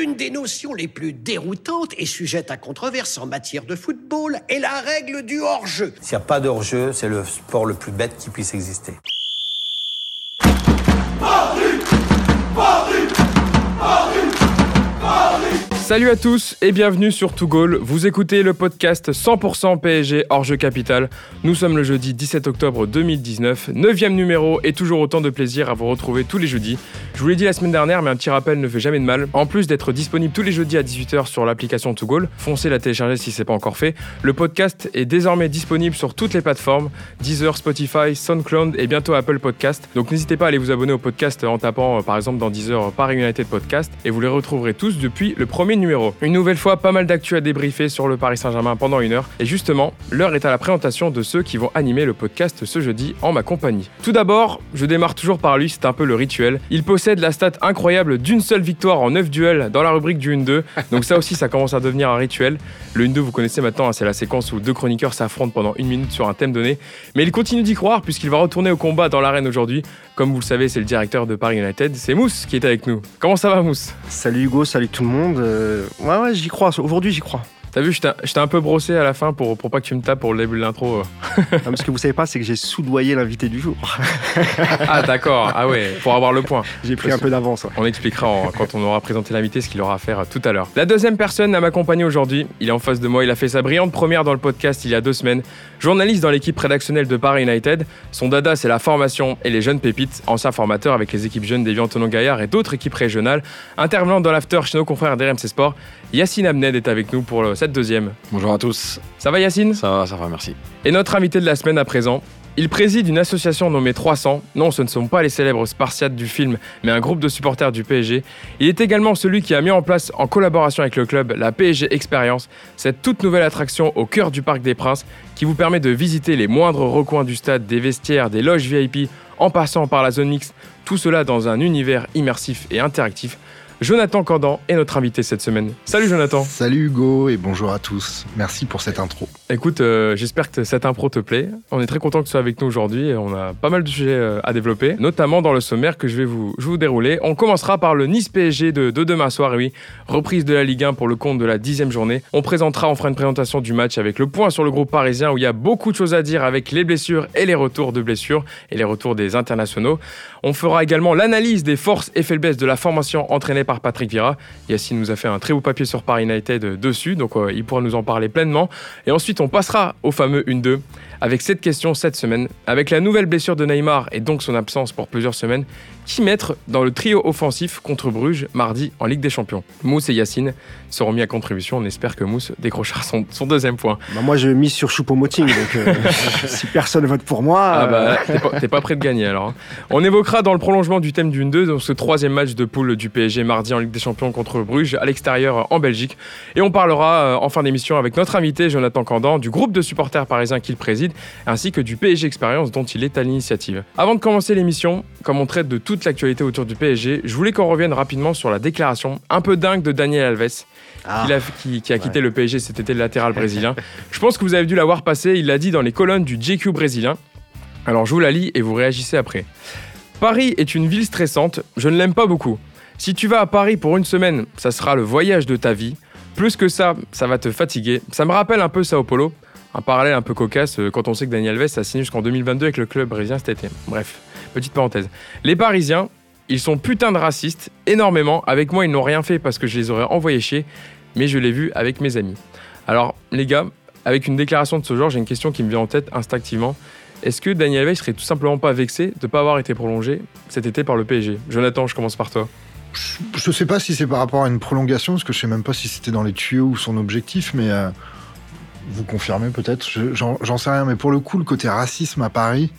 L'une des notions les plus déroutantes et sujette à controverse en matière de football est la règle du hors-jeu. S'il n'y a pas de hors-jeu, c'est le sport le plus bête qui puisse exister. Salut à tous et bienvenue sur To Goal. Vous écoutez le podcast 100% PSG hors jeu capital. Nous sommes le jeudi 17 octobre 2019, 9 numéro et toujours autant de plaisir à vous retrouver tous les jeudis. Je vous l'ai dit la semaine dernière, mais un petit rappel ne fait jamais de mal. En plus d'être disponible tous les jeudis à 18h sur l'application To Goal, foncez la télécharger si c'est pas encore fait. Le podcast est désormais disponible sur toutes les plateformes Deezer, Spotify, SoundCloud et bientôt Apple Podcast. Donc n'hésitez pas à aller vous abonner au podcast en tapant euh, par exemple dans Deezer Paris United Podcast et vous les retrouverez tous depuis le premier Une nouvelle fois, pas mal d'actu à débriefer sur le Paris Saint-Germain pendant une heure. Et justement, l'heure est à la présentation de ceux qui vont animer le podcast ce jeudi en ma compagnie. Tout d'abord, je démarre toujours par lui, c'est un peu le rituel. Il possède la stat incroyable d'une seule victoire en 9 duels dans la rubrique du 1-2. Donc ça aussi, ça commence à devenir un rituel. Le 1-2, vous connaissez maintenant, hein, c'est la séquence où deux chroniqueurs s'affrontent pendant une minute sur un thème donné. Mais il continue d'y croire puisqu'il va retourner au combat dans l'arène aujourd'hui. Comme vous le savez, c'est le directeur de Paris United, c'est Mousse qui est avec nous. Comment ça va Mousse? Salut Hugo, salut tout le monde. Euh, ouais, ouais, j'y crois. Aujourd'hui, j'y crois. T'as vu, je t'ai un peu brossé à la fin pour, pour pas que tu me tapes pour le début de l'intro. non, ce que vous savez pas, c'est que j'ai soudoyé l'invité du jour. ah d'accord, ah ouais, pour avoir le point. J'ai pris un peu d'avance. On expliquera quand on aura présenté l'invité ce qu'il aura à faire tout à l'heure. La deuxième personne à m'accompagner aujourd'hui, il est en face de moi, il a fait sa brillante première dans le podcast il y a deux semaines. Journaliste dans l'équipe rédactionnelle de Paris United, son dada c'est la formation et les jeunes pépites, ancien formateur avec les équipes jeunes d'Evian Tonon Gaillard et d'autres équipes régionales, intervenant dans l'after chez nos confrères d'RMC Sport. Yacine Abned est avec nous pour cette deuxième. Bonjour à tous. Ça va Yacine? Ça va, ça va, merci. Et notre invité de la semaine à présent, il préside une association nommée 300. Non, ce ne sont pas les célèbres Spartiates du film, mais un groupe de supporters du PSG. Il est également celui qui a mis en place, en collaboration avec le club, la PSG Experience, cette toute nouvelle attraction au cœur du Parc des Princes, qui vous permet de visiter les moindres recoins du stade, des vestiaires, des loges VIP, en passant par la zone mixte, tout cela dans un univers immersif et interactif. Jonathan Candan est notre invité cette semaine. Salut Jonathan. Salut Hugo et bonjour à tous. Merci pour cette intro. Écoute, euh, j'espère que cette impro te plaît. On est très content que tu sois avec nous aujourd'hui on a pas mal de sujets euh, à développer, notamment dans le sommaire que je vais vous, dérouler. On commencera par le Nice PSG de, demain soir, oui, reprise de la Ligue 1 pour le compte de la dixième journée. On présentera, on fera une présentation du match avec le point sur le groupe parisien où il y a beaucoup de choses à dire avec les blessures et les retours de blessures et les retours des internationaux. On fera également l'analyse des forces et faiblesses de la formation entraînée par Patrick Vieira. Yacine nous a fait un très beau papier sur Paris United dessus, donc euh, il pourra nous en parler pleinement. Et ensuite, on passera au fameux 1-2 avec cette question cette semaine. Avec la nouvelle blessure de Neymar et donc son absence pour plusieurs semaines, qui mettre dans le trio offensif contre Bruges mardi en Ligue des Champions Mousse et Yacine seront mis à contribution. On espère que Mousse décrochera son, deuxième point. Bah moi, je mise sur Choupo-Moting, donc euh, si personne vote pour moi. Ah bah, euh, t'es pas, prêt de gagner alors. Hein. On évoquera dans le prolongement du thème du 2 donc ce troisième match de poule du PSG mardi en Ligue des Champions contre Bruges à l'extérieur en Belgique. Et on parlera euh, en fin d'émission avec notre invité Jonathan Candan du groupe de supporters parisiens qu'il préside ainsi que du PSG Experience dont il est à l'initiative. Avant de commencer l'émission, comme on traite de toute l'actualité autour du PSG, je voulais qu'on revienne rapidement sur la déclaration un peu dingue de Daniel Alves. Ah. qui, a quitté le PSG cet été, le latéral brésilien. je pense que vous avez dû l'avoir passé, il l'a dit dans les colonnes du JQ brésilien. Alors je vous la lis et vous réagissez après. Paris est une ville stressante, je ne l'aime pas beaucoup. Si tu vas à Paris pour une semaine, ça sera le voyage de ta vie. Plus que ça, ça va te fatiguer. Ça me rappelle un peu Sao Paulo. Un parallèle un peu cocasse euh, quand on sait que Daniel Alves a signé jusqu'en 2022 avec le club brésilien cet été. Bref, petite parenthèse. Les Parisiens, ils sont putain de racistes, énormément. Avec moi, ils n'ont rien fait parce que je les aurais envoyés chier, mais je l'ai vu avec mes amis. Alors, les gars, avec une déclaration de ce genre, j'ai une question qui me vient en tête instinctivement. Est-ce que Daniel Alves serait tout simplement pas vexé de ne pas avoir été prolongé cet été par le PSG Jonathan, je commence par toi. Je ne sais pas si c'est par rapport à une prolongation, parce que je sais même pas si c'était dans les tuyaux ou son objectif, mais euh, vous confirmez peut-être, j'en sais rien. Mais pour le coup, le côté racisme à Paris,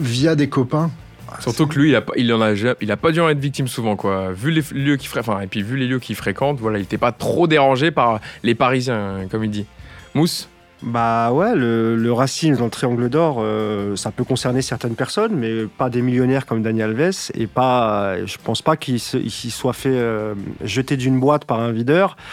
via des copains, ah, Surtout que lui, il a, il, en a, il a pas dû en être victime souvent, quoi. Vu les lieux qu'il enfin, et puis vu les lieux qu'il fréquente, voilà, il n'était pas trop dérangé par les Parisiens, comme il dit. Mousse? Bah ouais, le, le racisme dans le triangle d'or, euh, ça peut concerner certaines personnes, mais pas des millionnaires comme Daniel Alves, et pas, je pense pas qu'il se- soit fait euh, jeter d'une boîte par un videur.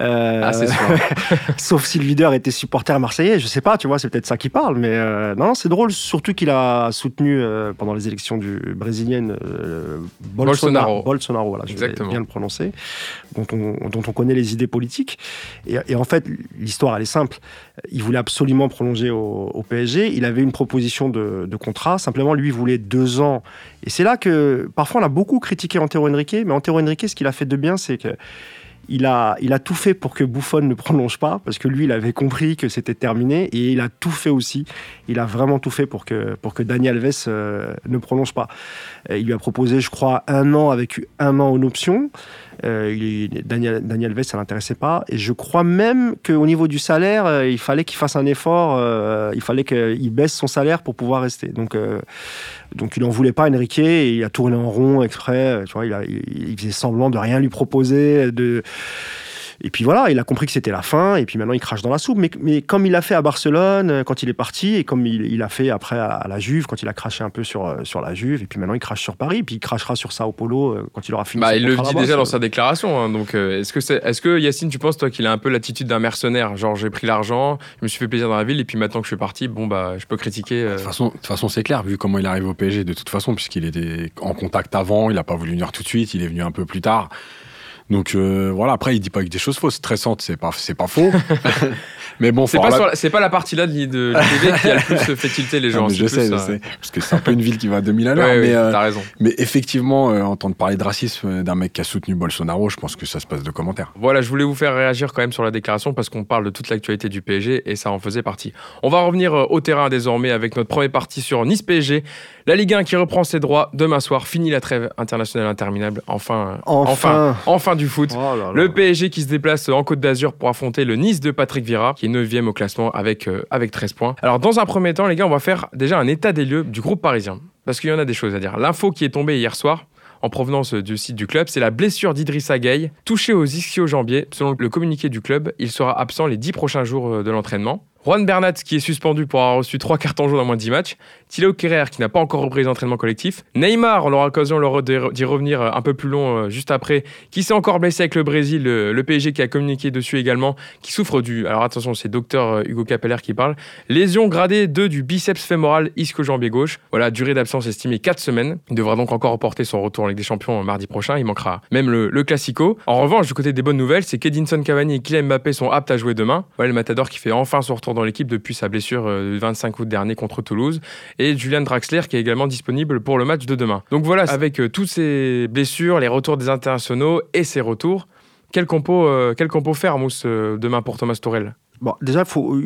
Euh, Ah, c'est. Sauf si le videur était supporter marseillais, je sais pas, tu vois, c'est peut-être ça qui parle, mais euh, non, non, c'est drôle, surtout qu'il a soutenu euh, pendant les élections du brésilienne euh, Bolsonaro. Bolsonaro, voilà, je vais Exactement. bien le prononcer, dont on, dont on connaît les idées politiques. Et, et en fait, l'histoire, elle est simple. Il voulait absolument prolonger au, PSG. Il avait une proposition de, contrat. Simplement, lui voulait deux ans. Et c'est là que, parfois, on a beaucoup critiqué Antero Henrique, mais Antero Henrique, ce qu'il a fait de bien, c'est que il a, il a tout fait pour que Buffon ne prolonge pas, parce que lui, il avait compris que c'était terminé, et il a tout fait aussi. Il a vraiment tout fait pour que, pour que Dani Alves euh, ne prolonge pas. Il lui a proposé, je crois, un an avec un an en option. Euh, Daniel, Daniel Alves, ça l'intéressait pas. Et je crois même qu'au niveau du salaire, euh, il fallait qu'il fasse un effort. euh, il fallait qu'il baisse son salaire pour pouvoir rester. Donc, donc il n'en voulait pas, Enrique. Et il a tourné en rond exprès. Tu vois, il- il faisait semblant de rien lui proposer. De... Et puis voilà, il a compris que c'était la fin. Et puis maintenant, il crache dans la soupe. Mais, mais comme il l'a fait à Barcelone euh, quand il est parti, et comme il, il a fait après à, à la Juve, quand il a craché un peu sur, euh, sur la Juve. Et puis maintenant, il crache sur Paris. Puis il crachera sur Sao Paulo euh, quand il aura fini. Bah, il le dit déjà dans sa déclaration. hein, donc, euh, est-ce que, est-ce que Yacine, tu penses, toi, qu'il a un peu l'attitude d'un mercenaire? Genre, j'ai pris l'argent, je me suis fait plaisir dans la ville, et puis maintenant que je suis parti, bon, bah, je peux critiquer. euh, De toute façon, de toute façon, c'est clair, vu comment il arrive au PSG, de toute façon, puisqu'il était en contact avant, il n'a pas voulu venir tout de suite, il est venu un peu plus tard. Donc euh, voilà, après, il dit pas que des choses fausses, stressantes, c'est pas, c'est pas faux. mais bon, c'est, pas la, c'est pas la partie là de, l'I- de l'ITV qui a le plus fait tilter les gens. Non, je plus, sais, je euh, sais. Parce que c'est un peu une ville qui va à 2000 à l'heure. ouais, mais, euh, t'as raison. mais effectivement, euh, entendre parler de racisme euh, d'un mec qui a soutenu Bolsonaro, je pense que ça se passe de commentaires. Voilà, je voulais vous faire réagir quand même sur la déclaration parce qu'on parle de toute l'actualité du PSG et ça en faisait partie. On va revenir euh, au terrain désormais avec notre première partie sur Nice PSG. La Ligue 1 qui reprend ses droits demain soir. Fini la trêve internationale interminable. Enfin, euh, Enfin. enfin, enfin du foot. Oh là là. Le PSG qui se déplace en Côte d'Azur pour affronter le Nice de Patrick Vieira, qui est 9 au classement avec, euh, avec 13 points. Alors, dans un premier temps, les gars, on va faire déjà un état des lieux du groupe parisien. Parce qu'il y en a des choses à dire. L'info qui est tombée hier soir, en provenance du site du club, c'est la blessure d'Idrissa Gueye, touché aux ischio-jambiers. Selon le communiqué du club, il sera absent les 10 prochains jours euh, de l'entraînement. Juan Bernat, qui est suspendu pour avoir reçu 3 cartons jaunes en moins de 10 matchs. Thilo Kerrer, qui n'a pas encore repris les entraînements collectifs. Neymar, on aura l'occasion d'y revenir euh, un peu plus long euh, juste après, qui s'est encore blessé avec le Brésil, le, PSG qui a communiqué dessus également, qui souffre du. Alors attention, c'est docteur euh, Hugo Capeller qui parle. Lésion gradée 2 du biceps fémoral ischio-jambier gauche. Voilà, durée d'absence estimée 4 semaines. Il devra donc encore reporter son retour en Ligue des Champions mardi prochain. Il manquera même le, le Classico. En revanche, du côté des bonnes nouvelles, c'est qu'Edinson Cavani et Kylian Mbappé sont aptes à jouer demain. Voilà, le Matador qui fait enfin son retour dans l'équipe depuis sa blessure euh, du 25 août dernier contre Toulouse. Et Julian Draxler qui est également disponible pour le match de demain. Donc voilà, avec euh, toutes ces blessures, les retours des internationaux et ses retours, quel compo, euh, quel compo faire, Mousse, demain pour Thomas Torel Bon, déjà, faut,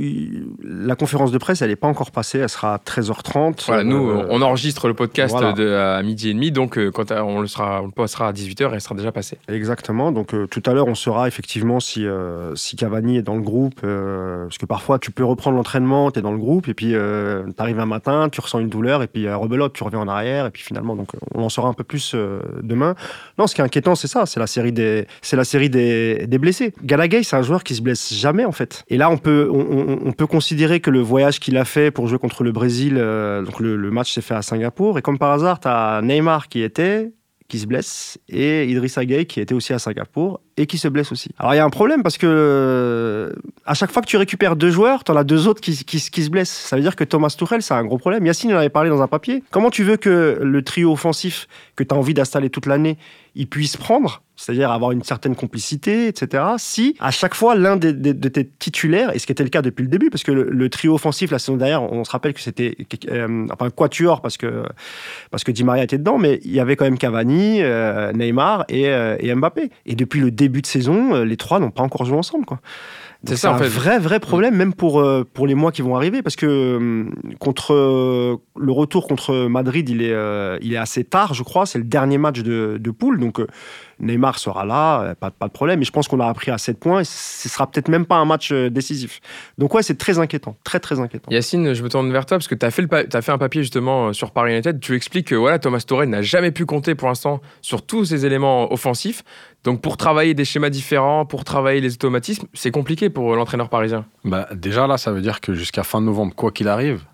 la conférence de presse, elle n'est pas encore passée, elle sera à 13h30. Voilà, nous, Euh, on enregistre le podcast voilà. de, à midi et demi, donc euh, quand on le, sera, on le passera à 18h, elle sera déjà passée. Exactement. Donc euh, tout à l'heure, on saura effectivement si, euh, si Cavani est dans le groupe. euh, parce que parfois, tu peux reprendre l'entraînement, tu es dans le groupe, et puis tu arrives un matin, tu ressens une douleur, et puis euh, rebelote, tu reviens en arrière, et puis finalement, donc, on en saura un peu plus euh, demain. Non, ce qui est inquiétant, c'est ça, c'est la série des, la série des, des blessés. Galagay, c'est un joueur qui se blesse jamais, en fait. Et là, on peut, on, peut considérer que le voyage qu'il a fait pour jouer contre le Brésil, euh, donc le, match s'est fait à Singapour, et comme par hasard, tu as Neymar qui était, qui se blesse et Idrissa Gueye qui était aussi à Singapour et qui se blesse aussi. Alors il y a un problème parce que euh, à chaque fois que tu récupères deux joueurs, tu en as deux autres qui, se blessent. Ça veut dire que Thomas Tuchel, c'est un gros problème. Yacine en avait parlé dans un papier. Comment tu veux que le trio offensif que tu as envie d'installer toute l'année, il puisse prendre c'est-à-dire avoir une certaine complicité, etc. Si à chaque fois l'un de tes titulaires, et ce qui était le cas depuis le début, parce que le, le trio offensif la saison dernière, on se rappelle que c'était euh, enfin quatuor parce que parce que Di Maria était dedans, mais il y avait quand même Cavani, euh, Neymar et, euh, et Mbappé. Et depuis le début de saison, euh, les trois n'ont pas encore joué ensemble, quoi. C'est en un fait. vrai, vrai problème, même pour, euh, pour les mois qui vont arriver, parce que euh, contre le retour contre Madrid, il est, il est assez tard, je crois. C'est le dernier match de, de poule. Donc, Neymar sera là, euh, pas, pas de problème. Et je pense qu'on aura pris à 7 points. Et ce sera peut-être même pas un match euh, décisif. Donc ouais, c'est très inquiétant, très très inquiétant. Yacine, je me tourne vers toi parce que tu as, fait le fait un papier justement euh, sur Paris United. Tu expliques que voilà, Thomas Tuchel n'a jamais pu compter pour l'instant sur tous ces éléments offensifs. Donc pour travailler des schémas différents, pour travailler les automatismes, c'est compliqué pour l'entraîneur parisien. Bah, déjà là, ça veut dire que jusqu'à fin novembre, quoi qu'il arrive,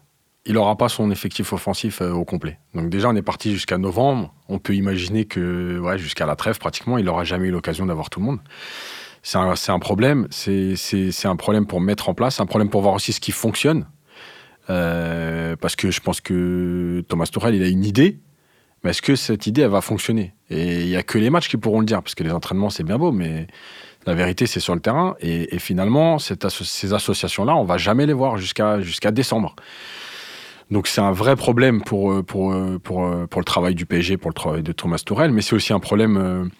il n'aura pas son effectif offensif euh, au complet. Donc déjà, on est parti jusqu'à novembre. On peut imaginer que jusqu'à la trêve, pratiquement, il n'aura jamais eu l'occasion d'avoir tout le monde. C'est un, problème. C'est un problème pour mettre en place, un problème pour voir aussi ce qui fonctionne. Euh, parce que je pense que Thomas Tuchel, il a une idée, mais est-ce que cette idée, elle va fonctionner? Et il n'y a que les matchs qui pourront le dire, parce que les entraînements, c'est bien beau, mais la vérité, c'est sur le terrain. Et, finalement, ces associations-là, on va jamais les voir jusqu'à décembre. Donc c'est un vrai problème pour, euh, pour, euh, pour, euh, pour le travail du PSG, pour le travail de Thomas Tuchel, mais c'est aussi un problème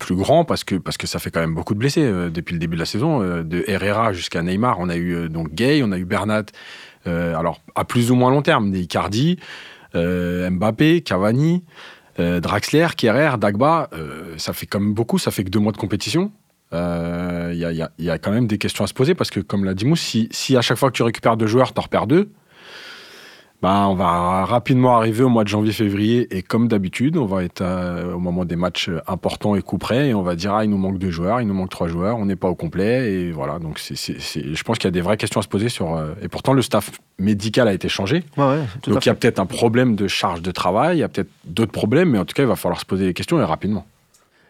plus grand parce que, parce que ça fait quand même beaucoup de blessés depuis le début de la saison. De Herrera jusqu'à Neymar, on a eu donc Gay, on a eu Bernat, alors à plus ou moins long terme, des Icardi, Mbappé, Cavani, Draxler, Kerrer, Dagba, ça fait quand même beaucoup, ça fait que deux mois de compétition. Il y, a, y y a quand même des questions à se poser parce que, comme l'a dit Mousse, si, si à chaque fois que tu récupères deux joueurs, tu en repères deux, bah, on va rapidement arriver au mois de janvier-février et comme d'habitude, on va être euh, au moment des matchs importants et coups près et on va dire ah il nous manque deux joueurs, il nous manque trois joueurs, on n'est pas au complet et voilà. Donc c'est, c'est- c'est- je pense qu'il y a des vraies questions à se poser sur euh, et pourtant le staff médical a été changé. Ouais, ouais, tout à donc il y a peut-être un problème de charge de travail, il y a peut-être d'autres problèmes mais en tout cas il va falloir se poser des questions et rapidement.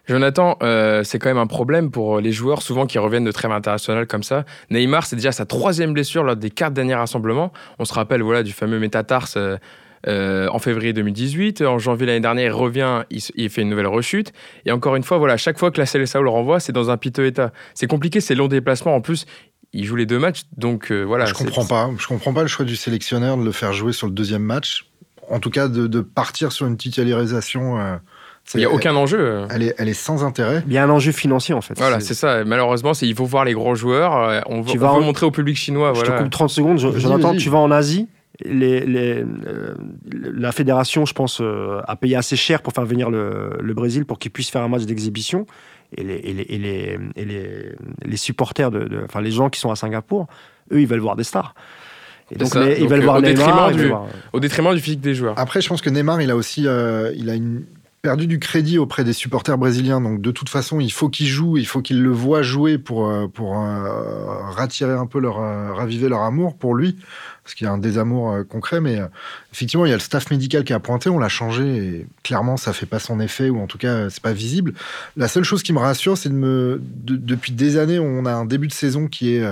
Jonathan, euh, c'est quand même un problème pour les joueurs souvent qui reviennent de trêve internationale comme ça. Neymar, c'est déjà sa troisième blessure lors des quatre derniers rassemblements. On se rappelle voilà du fameux métatarse euh, euh, en février 2018. En janvier l'année dernière, il revient, il, fait une nouvelle rechute. Et encore une fois, voilà, chaque fois que la CLSAO le renvoie, c'est dans un piteux état. C'est compliqué, c'est long déplacement. En plus, il joue les deux matchs, donc euh, voilà. je comprends pas. Je comprends pas le choix du sélectionneur de le faire jouer sur le deuxième match. En tout cas, de, de partir sur une titularisation. Il n'y a aucun enjeu. euh. Elle est, elle est sans intérêt. Il y a un enjeu financier en fait. Voilà, C'est- ça. Malheureusement, c'est il faut voir les gros joueurs. euh, On veut, Tu on vas veut en- montrer au public chinois. Je voilà. te coupe 30 secondes. Je- Jonathan, tu vas en Asie. Les, les, euh, la fédération, je pense, euh, a payé assez cher pour faire venir le, le Brésil pour qu'il puisse faire un match d'exhibition. Et, les, et, les, et, les, et les- les supporters, de, de- enfin les gens qui sont à Singapour, eux, ils veulent voir des stars. Et donc, ils Donc, veulent euh, voir au Neymar. détriment ils veulent du- voir- Au détriment du physique des joueurs. Après, je pense que Neymar, il a aussi euh, il a une- perdu du crédit auprès des supporters brésiliens. Donc, de toute façon, il faut qu'il joue, il faut qu'il le voit jouer pour, euh, pour euh, rattirer un peu leur, euh, raviver leur amour pour lui. Parce qu'il y a un désamour concret. Mais effectivement, il y a le staff médical qui a pointé, on l'a changé et clairement, ça fait pas son effet ou en tout cas, c'est pas visible. La seule chose qui me rassure, c'est de me. de- depuis des années, on a un début de saison qui est.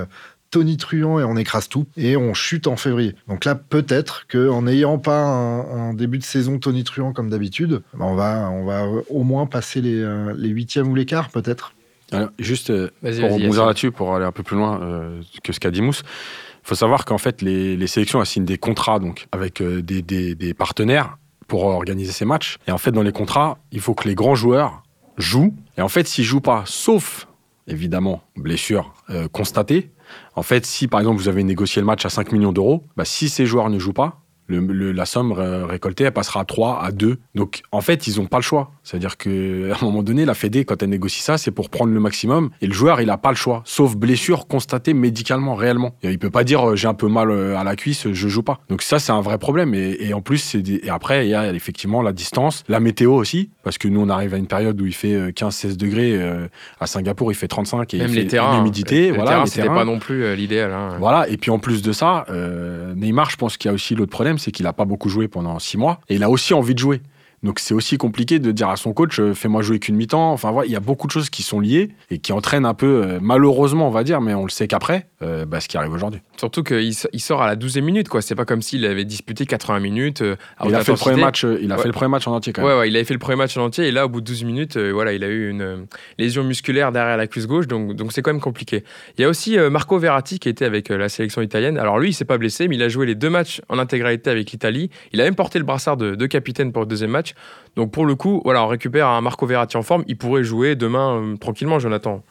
tonitruant et on écrase tout et on chute en février. Donc là, peut-être qu'en n'ayant pas un, un début de saison tonitruant comme d'habitude, ben on va, on va au moins passer les, euh, les huitièmes ou les quarts, peut-être. Alors, juste euh, pour rebondir là-dessus, pour aller un peu plus loin euh, que ce qu'a dit Mousse, il faut savoir qu'en fait, les, les sélections elles signent des contrats donc, avec euh, des, des- des partenaires pour organiser ces matchs. Et en fait, dans les contrats, il faut que les grands joueurs jouent. Et en fait, s'ils jouent pas, sauf évidemment blessure euh, constatée, en fait, si par exemple vous avez négocié le match à 5 millions d'euros, bah, si ces joueurs ne jouent pas, le- le- la somme ré- récoltée, elle passera à 3, à 2. Donc, en fait, ils n'ont pas le choix. C'est-à-dire qu'à un moment donné, la Fédé, quand elle négocie ça, c'est pour prendre le maximum. Et le joueur, il n'a pas le choix. Sauf blessure constatée médicalement, réellement. Et il peut pas dire, euh, j'ai un peu mal euh, à la cuisse, je joue pas. Donc ça, c'est un vrai problème. Et, et en plus, c'est des- et après, il y a effectivement la distance, la météo aussi. Parce que nous, on arrive à une période où il fait euh, 15-16 degrés. euh, à Singapour, il fait 35 et Même il les fait terrains. une humidité. le voilà, les c'était terrains. pas non plus l'idéal. hein. Voilà, et puis en plus de ça, euh, Neymar, je pense qu'il y a aussi l'autre problème, c'est qu'il n'a pas beaucoup joué pendant six mois, et il a aussi envie de jouer. Donc c'est aussi compliqué de dire à son coach, euh, fais-moi jouer qu'une mi-temps. Enfin voilà, il y a beaucoup de choses qui sont liées et qui entraînent un peu, euh, malheureusement on va dire, mais on le sait qu'après, euh, bah, ce qui arrive aujourd'hui. Surtout qu'il sort à la 12e minute, quoi. C'est pas comme s'il avait disputé 80 minutes. euh, à Il a fait le premier match, il a Ouais. fait le premier match en entier quand même. Ouais, ouais, il avait fait le premier match en entier et là, au bout de 12 minutes, euh, voilà, il a eu une lésion musculaire derrière la cuisse gauche, donc donc c'est quand même compliqué. Il y a aussi Marco Verratti qui était avec la sélection italienne. Alors lui, il s'est pas blessé, mais il a joué les deux matchs en intégralité avec l'Italie. Il a même porté le brassard de, de capitaine pour le deuxième match. Donc pour le coup, voilà, on récupère un Marco Verratti en forme. Il pourrait jouer demain euh, tranquillement, Jonathan.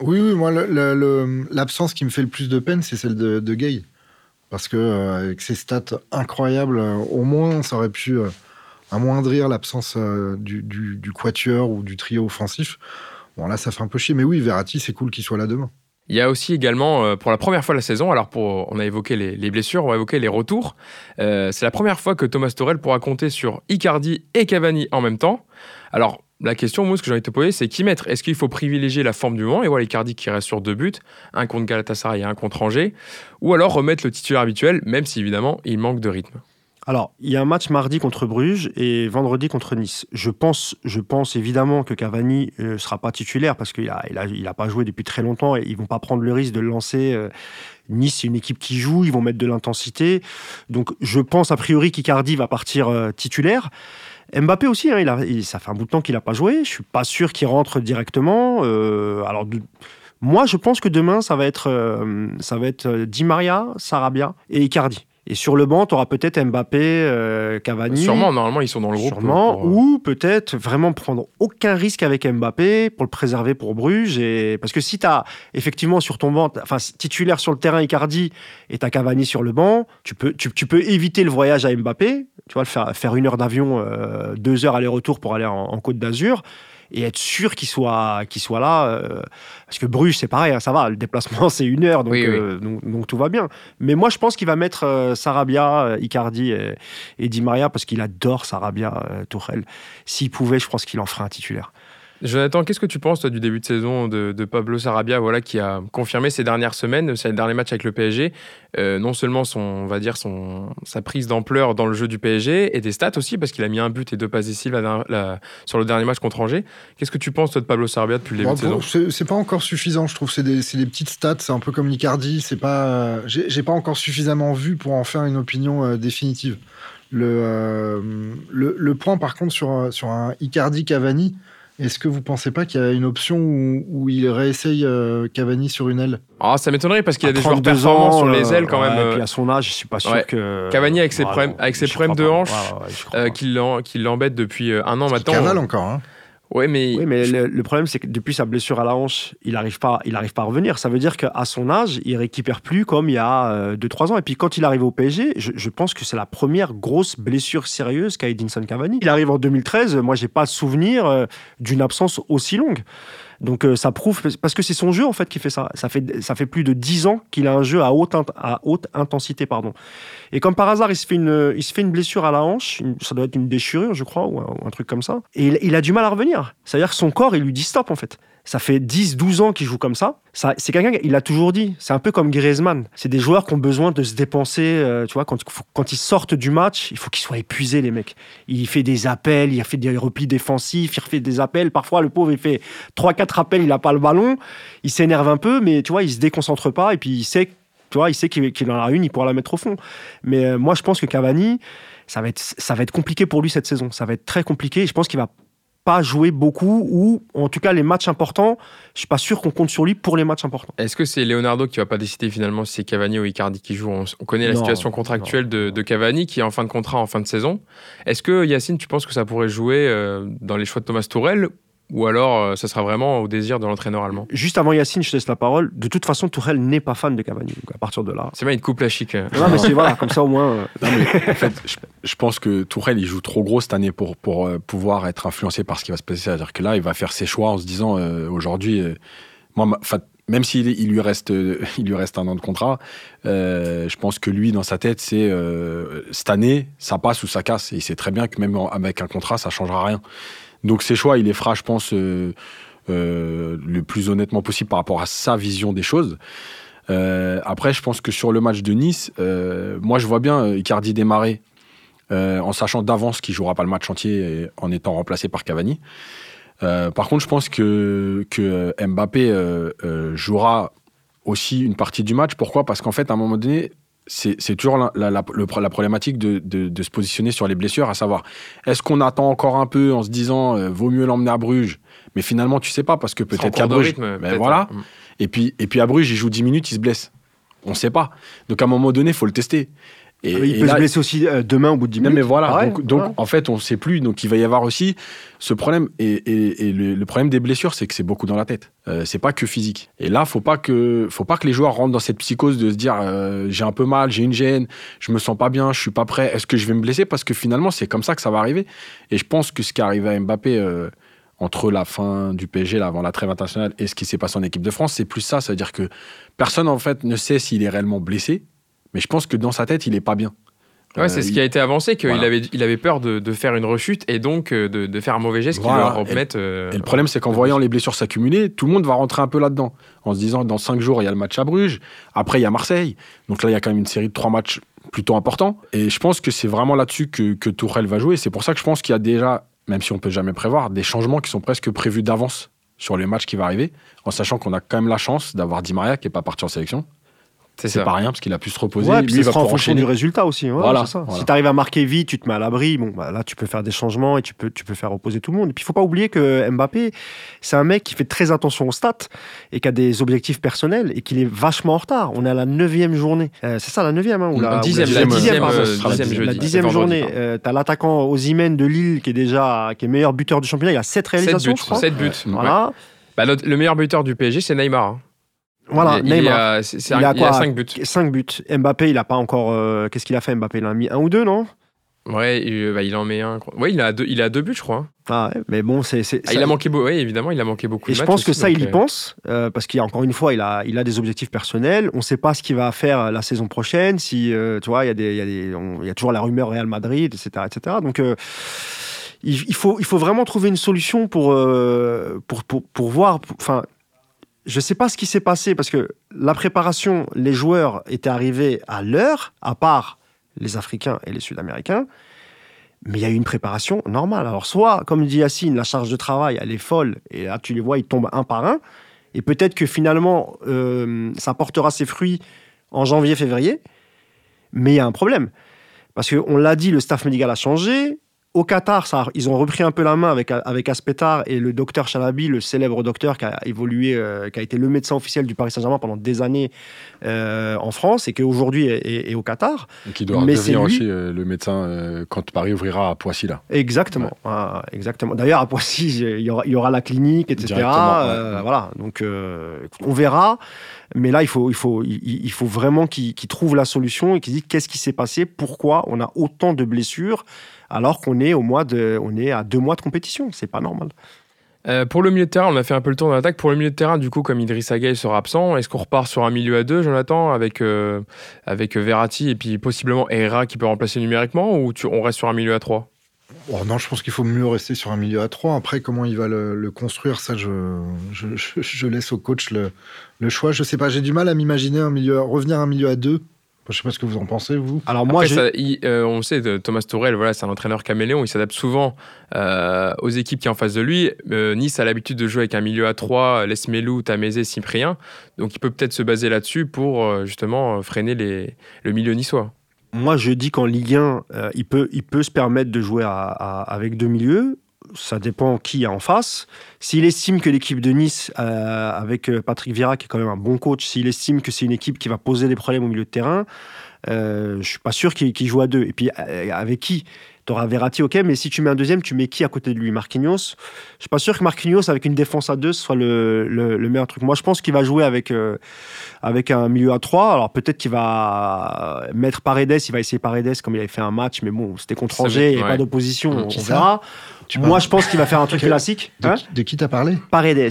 Oui, oui, moi, l'absence qui me fait le plus de peine, c'est celle de, Gay. Parce que euh, avec ses stats incroyables, euh, au moins, ça aurait pu amoindrir l'absence du, du, du quatuor ou du trio offensif. Bon, là, ça fait un peu chier. Mais oui, Verratti, c'est cool qu'il soit là demain. Il y a aussi également, euh, pour la première fois de la saison, alors on a évoqué les, les blessures, on va évoquer les retours. Euh, c'est la première fois que Thomas Torel pourra compter sur Icardi et Cavani en même temps. Alors, la question, moi, ce que j'ai envie de te poser, c'est qui mettre? Est-ce qu'il faut privilégier la forme du moment? Et voilà Icardi qui reste sur deux buts, un contre Galatasaray et un contre Angers, ou alors remettre le titulaire habituel, même si évidemment il manque de rythme Alors, il y a un match mardi contre Bruges et vendredi contre Nice. Je pense, je pense évidemment que Cavani ne sera pas titulaire parce qu'il n'a il a, il a pas joué depuis très longtemps et ils vont pas prendre le risque de le lancer. euh, Nice, c'est une équipe qui joue, ils vont mettre de l'intensité. Donc, je pense a priori qu'Icardi va partir euh, titulaire. Mbappé aussi, hein, il a, ça fait un bout de temps qu'il n'a pas joué. Je suis pas sûr qu'il rentre directement. Euh, alors, moi, je pense que demain, ça va être, euh, ça va être euh, Di Maria, Sarabia et Icardi. Et sur le banc, tu auras peut-être Mbappé, euh, Cavani. Sûrement, normalement, ils sont dans le groupe. Sûrement, pour, euh, ou peut-être vraiment prendre aucun risque avec Mbappé pour le préserver pour Bruges. Et... Parce que si tu as effectivement sur ton banc, enfin titulaire sur le terrain Icardi et tu Cavani sur le banc, tu peux, tu, tu peux éviter le voyage à Mbappé, tu vois, faire, faire une heure d'avion, euh, deux heures aller-retour pour aller en, en Côte d'Azur. Et être sûr qu'il soit, qu'il soit là. euh, parce que Bruges, c'est pareil, hein, ça va. Le déplacement, c'est une heure, donc, Oui, oui. euh, donc, donc tout va bien. Mais moi, je pense qu'il va mettre euh, Sarabia, Icardi et, et Di Maria parce qu'il adore Sarabia, Tourelle. S'il pouvait, je pense qu'il en ferait un titulaire. Jonathan, qu'est-ce que tu penses toi, du début de saison de, de Pablo Sarabia, voilà, qui a confirmé ces dernières semaines, ces derniers matchs avec le PSG, euh, non seulement son, on va dire son, sa prise d'ampleur dans le jeu du PSG et des stats aussi, parce qu'il a mis un but et deux passes la- la- sur le dernier match contre Angers. Qu'est-ce que tu penses toi, de Pablo Sarabia depuis le début Bon, de saison c'est pas encore suffisant, je trouve. C'est des, des petites stats, c'est un peu comme l'Icardi. C'est pas, j'ai j'ai pas encore suffisamment vu pour en faire une opinion euh, définitive. Le, euh, le, le point, par contre, sur, un- sur un Icardi Cavani, est-ce que vous pensez pas qu'il y a une option où, où il réessaye euh, Cavani sur une aile? Ah, ça m'étonnerait parce qu'il y a des joueurs 32 performants ans, sur les euh, ailes quand ouais, même. Et euh, puis à son âge, je suis pas sûr ouais. que. Cavani avec ses Ouais, problèmes- avec ses problèmes de hanche, euh, qui l'embête depuis un an Il maintenant. cavale encore. Hein. Mais, Oui, mais le, le problème, c'est que depuis sa blessure à la hanche, il n'arrive pas, il arrive pas à revenir. Ça veut dire qu'à son âge, il récupère plus comme il y a 2-3 ans. Et puis quand il arrive au PSG, je, je pense que c'est la première grosse blessure sérieuse qu'a Edinson Cavani. Il arrive en 2013, moi, j'ai pas souvenir euh, d'une absence aussi longue. Donc euh, ça prouve, parce que c'est son jeu en fait qui fait ça. Ça fait, ça fait plus de 10 ans qu'il a un jeu à haute, à haute intensité. Pardon. Et comme par hasard, il se fait une, il se fait une blessure à la hanche, ça doit être une déchirure, je crois, ou un, ou un truc comme ça. Et il, il a du mal à revenir. C'est-à-dire que son corps, il lui dit stop, en fait. Ça fait 10, 12 ans qu'il joue comme ça. c'est quelqu'un, il l'a toujours dit. C'est un peu comme Griezmann. C'est des joueurs qui ont besoin de se dépenser, euh, tu vois, quand, ils sortent du match, il faut qu'ils soient épuisés, les mecs. Il fait des appels, il fait des replis défensifs, il refait des appels. Parfois, le pauvre, il fait 3-4 appels, il n'a pas le ballon. Il s'énerve un peu, mais tu vois, il se déconcentre pas et puis il sait tu vois, il sait qu'il qu'il en a une, il pourra la mettre au fond. Mais euh, moi, je pense que Cavani, ça va, être, ça va être compliqué pour lui cette saison. Ça va être très compliqué. Je pense qu'il va pas jouer beaucoup ou, en tout cas, les matchs importants, je suis pas sûr qu'on compte sur lui pour les matchs importants. Est-ce que c'est Leonardo qui va pas décider finalement si c'est Cavani ou Icardi qui joue? On, on connaît la Non, situation contractuelle de, de Cavani qui est en fin de contrat en fin de saison. Est-ce que Yacine, tu penses que ça pourrait jouer euh, dans les choix de Thomas Tourel ou alors euh, ça sera vraiment au désir de l'entraîneur allemand Juste avant Yacine, je te laisse la parole. De toute façon, Tourelle n'est pas fan de Cavani. Donc à partir de là. C'est bien, il te coupe la chic. euh. Non, mais c'est voilà, comme ça au moins. euh, Non, mais en fait, je, je pense que Tourelle, il joue trop gros cette année pour, pour euh, pouvoir être influencé par ce qui va se passer. C'est-à-dire que là, il va faire ses choix en se disant euh, aujourd'hui, euh, moi, ma- 'fin, même s'il il lui, reste, euh, il lui reste un an de contrat, euh, je pense que lui, dans sa tête, c'est euh, cette année, ça passe ou ça casse. Et il sait très bien que même en- avec un contrat, ça changera rien. Donc ses choix, il les fera, je pense, euh, euh, le plus honnêtement possible par rapport à sa vision des choses. Euh, après, je pense que sur le match de Nice, moi, je vois bien Icardi démarrer en sachant d'avance qu'il jouera pas le match entier en étant remplacé par Cavani. Par contre, je pense que, Mbappé jouera aussi une partie du match. Pourquoi? Parce qu'en fait, à un moment donné, c'est toujours la, la- la- le- la problématique de, de- de se positionner sur les blessures, à savoir, est-ce qu'on attend encore un peu en se disant, euh, vaut mieux l'emmener à Bruges? Mais finalement, tu sais pas, parce que peut-être qu'à Bruges, rythme, ben voilà, hein. et puis, et puis à Bruges, il joue 10 minutes, il se blesse. On ne sait pas. Donc à un moment donné, il faut le tester. Et, Ah il et peut là- se blesser aussi euh, demain au bout de 10 non, minutes. mais voilà, Pareil, donc, donc, ouais. en fait, on ne sait plus. Donc il va y avoir aussi ce problème. Et, et- et le, le problème des blessures, c'est que c'est beaucoup dans la tête. Euh, c'est pas que physique. Et là, faut pas que, faut pas que les joueurs rentrent dans cette psychose de se dire euh, j'ai un peu mal, j'ai une gêne, je me sens pas bien, je suis pas prêt. Est-ce que je vais me blesser? Parce que finalement, c'est comme ça que ça va arriver. Et je pense que ce qui est arrivé à Mbappé. euh, entre la fin du PSG, là, avant la trêve internationale, et ce qui s'est passé en équipe de France, c'est plus ça. C'est-à-dire que personne, en fait, ne sait s'il est réellement blessé, mais je pense que dans sa tête, il est pas bien. Ouais, Euh, c'est ce il- qui a été avancé, qu'il Voilà. avait, il avait peur de, de faire une rechute et donc euh, de, de faire un mauvais geste qui Voilà. le remette. euh, Et le problème, c'est qu'en voyant les blessures s'accumuler, tout le monde va rentrer un peu là-dedans. En se disant, dans cinq jours, il y a le match à Bruges. Après, il y a Marseille. Donc là, il y a quand même une série de trois matchs plutôt importants. Et je pense que c'est vraiment là-dessus que, que Tourelle va jouer. C'est pour ça que je pense qu'il y a déjà, même si on peut jamais prévoir, des changements qui sont presque prévus d'avance sur les matchs qui vont arriver, en sachant qu'on a quand même la chance d'avoir Di Maria qui n'est pas parti en sélection. C'est pas rien parce qu'il a pu se reposer. Ouais, Lui, puis il ça va en fonction du résultat aussi. ouais, Voilà, c'est ça. voilà. Si tu arrives à marquer vite, tu te mets à l'abri, bon, bah, là, tu peux faire des changements et tu peux, tu peux faire reposer tout le monde. Et puis, il faut pas oublier que Mbappé, c'est un mec qui fait très attention aux stats et qui a des objectifs personnels et qu'il est vachement en retard. On est à la neuvième journée. Euh, c'est ça, la neuvième hein, ou la, La dixième, ou la dixième, pardon. euh, journée. Euh, T'as l'attaquant Osimhen de Lille qui est déjà qui est meilleur buteur du championnat. Il a 7 7 réalisations, buts. je crois. 7 buts. Ouais. Voilà. Bah, le meilleur buteur du PSG, c'est Neymar. hein. Voilà, il, est Neymar. c'est- c'est Il a il a quoi 5 buts. 5 buts. Mbappé, il a pas encore. euh, Qu'est-ce qu'il a fait, Mbappé Il en a mis un ou deux, non? Ouais, il, bah, il en met un. Ouais, il a deux, il a deux buts, je crois. Ah ouais, mais bon, c'est. c'est- Ah, il a manqué, beau- ouais, évidemment, il a manqué beaucoup Et de je matchs pense que aussi, ça, il y euh, pense, euh, parce qu'il y a encore une fois, il a, il a des objectifs personnels. On ne sait pas ce qu'il va faire la saison prochaine. Si, euh, tu vois, il y, a des, il y, a des- on- il y a toujours la rumeur Real Madrid, etc. etc. Donc, euh, il, faut, il faut vraiment trouver une solution pour, euh, pour, pour, pour voir. Enfin, je ne sais pas ce qui s'est passé, parce que la préparation, les joueurs étaient arrivés à l'heure, à part les Africains et les Sud-Américains. Mais il y a eu une préparation normale. Alors, soit, comme dit Yacine, la charge de travail, elle est folle, et là, tu les vois, ils tombent un par un. Et peut-être que finalement, euh, ça portera ses fruits en janvier-février. Mais il y a un problème. Parce qu'on l'a dit, le staff médical a changé. Au Qatar, ça, ils ont repris un peu la main avec, avec Aspetar et le docteur Chalabi, le célèbre docteur qui a évolué, euh, qui a été le médecin officiel du Paris Saint-Germain pendant des années euh, en France et qui aujourd'hui est, est- est au Qatar. Qui doit Mais devenir lui- aussi euh, le médecin quand Paris ouvrira à Poissy, là. Exactement. Ah, exactement. D'ailleurs, à Poissy, il y aura, il y aura la clinique, etc. Ouais. Voilà. Donc, on verra. Mais là, il faut, il faut, il, faut vraiment qu'il qu'il trouve la solution et qu'il dise qu'est-ce qui s'est passé, pourquoi on a autant de blessures alors qu'on est au mois de, on est à deux mois de compétition. C'est pas normal. Euh, pour le milieu de terrain, on a fait un peu le tour de l'attaque. Pour le milieu de terrain, du coup, comme Idrissa Gueye sera absent, est-ce qu'on repart sur un milieu à deux, Jonathan, avec, euh, avec Verratti et puis possiblement Herrera qui peut remplacer numériquement ou tu- on reste sur un milieu à trois? Oh non, je pense qu'il faut mieux rester sur un milieu à 3. Après, comment il va le, le construire, ça, je, je, je- je laisse au coach le, le choix. Je sais pas, j'ai du mal à m'imaginer un milieu, revenir à un milieu à 2. Je sais pas ce que vous en pensez, vous. Alors moi, Après, j'ai- ça, il- euh, on sait, Thomas Tourel, voilà, c'est un entraîneur caméléon, il s'adapte souvent euh, aux équipes qui sont en face de lui. Euh, nice a l'habitude de jouer avec un milieu à 3, Lesmelou, Tamézé, Cyprien. Donc il peut peut-être se baser là-dessus pour euh, justement freiner les, le milieu niçois. Moi, je dis qu'en Ligue 1, euh, il, peut, il peut se permettre de jouer à- à- avec deux milieux. Ça dépend qui a en face. S'il estime que l'équipe de Nice, euh, avec euh, Patrick Vieira, qui est quand même un bon coach, s'il estime que c'est une équipe qui va poser des problèmes au milieu de terrain, euh, je suis pas sûr qu'il joue à deux. Et puis, euh, avec qui? Tu auras Verratti, ok, mais si tu mets un deuxième, tu mets qui à côté de lui? Marquinhos? Je suis pas sûr que Marquinhos, avec une défense à deux, ce soit le, le- le meilleur truc. Moi, je pense qu'il va jouer avec, euh, avec un milieu à 3. Alors peut-être qu'il va mettre Paredes, il va essayer Paredes comme il avait fait un match, mais bon, c'était contre Angers, il n'y a pas d'opposition, Mmh. on verra. Tu Moi, parles- je pense qu'il va faire un truc classique. de, Hein qui- de qui t'as parlé Paredes.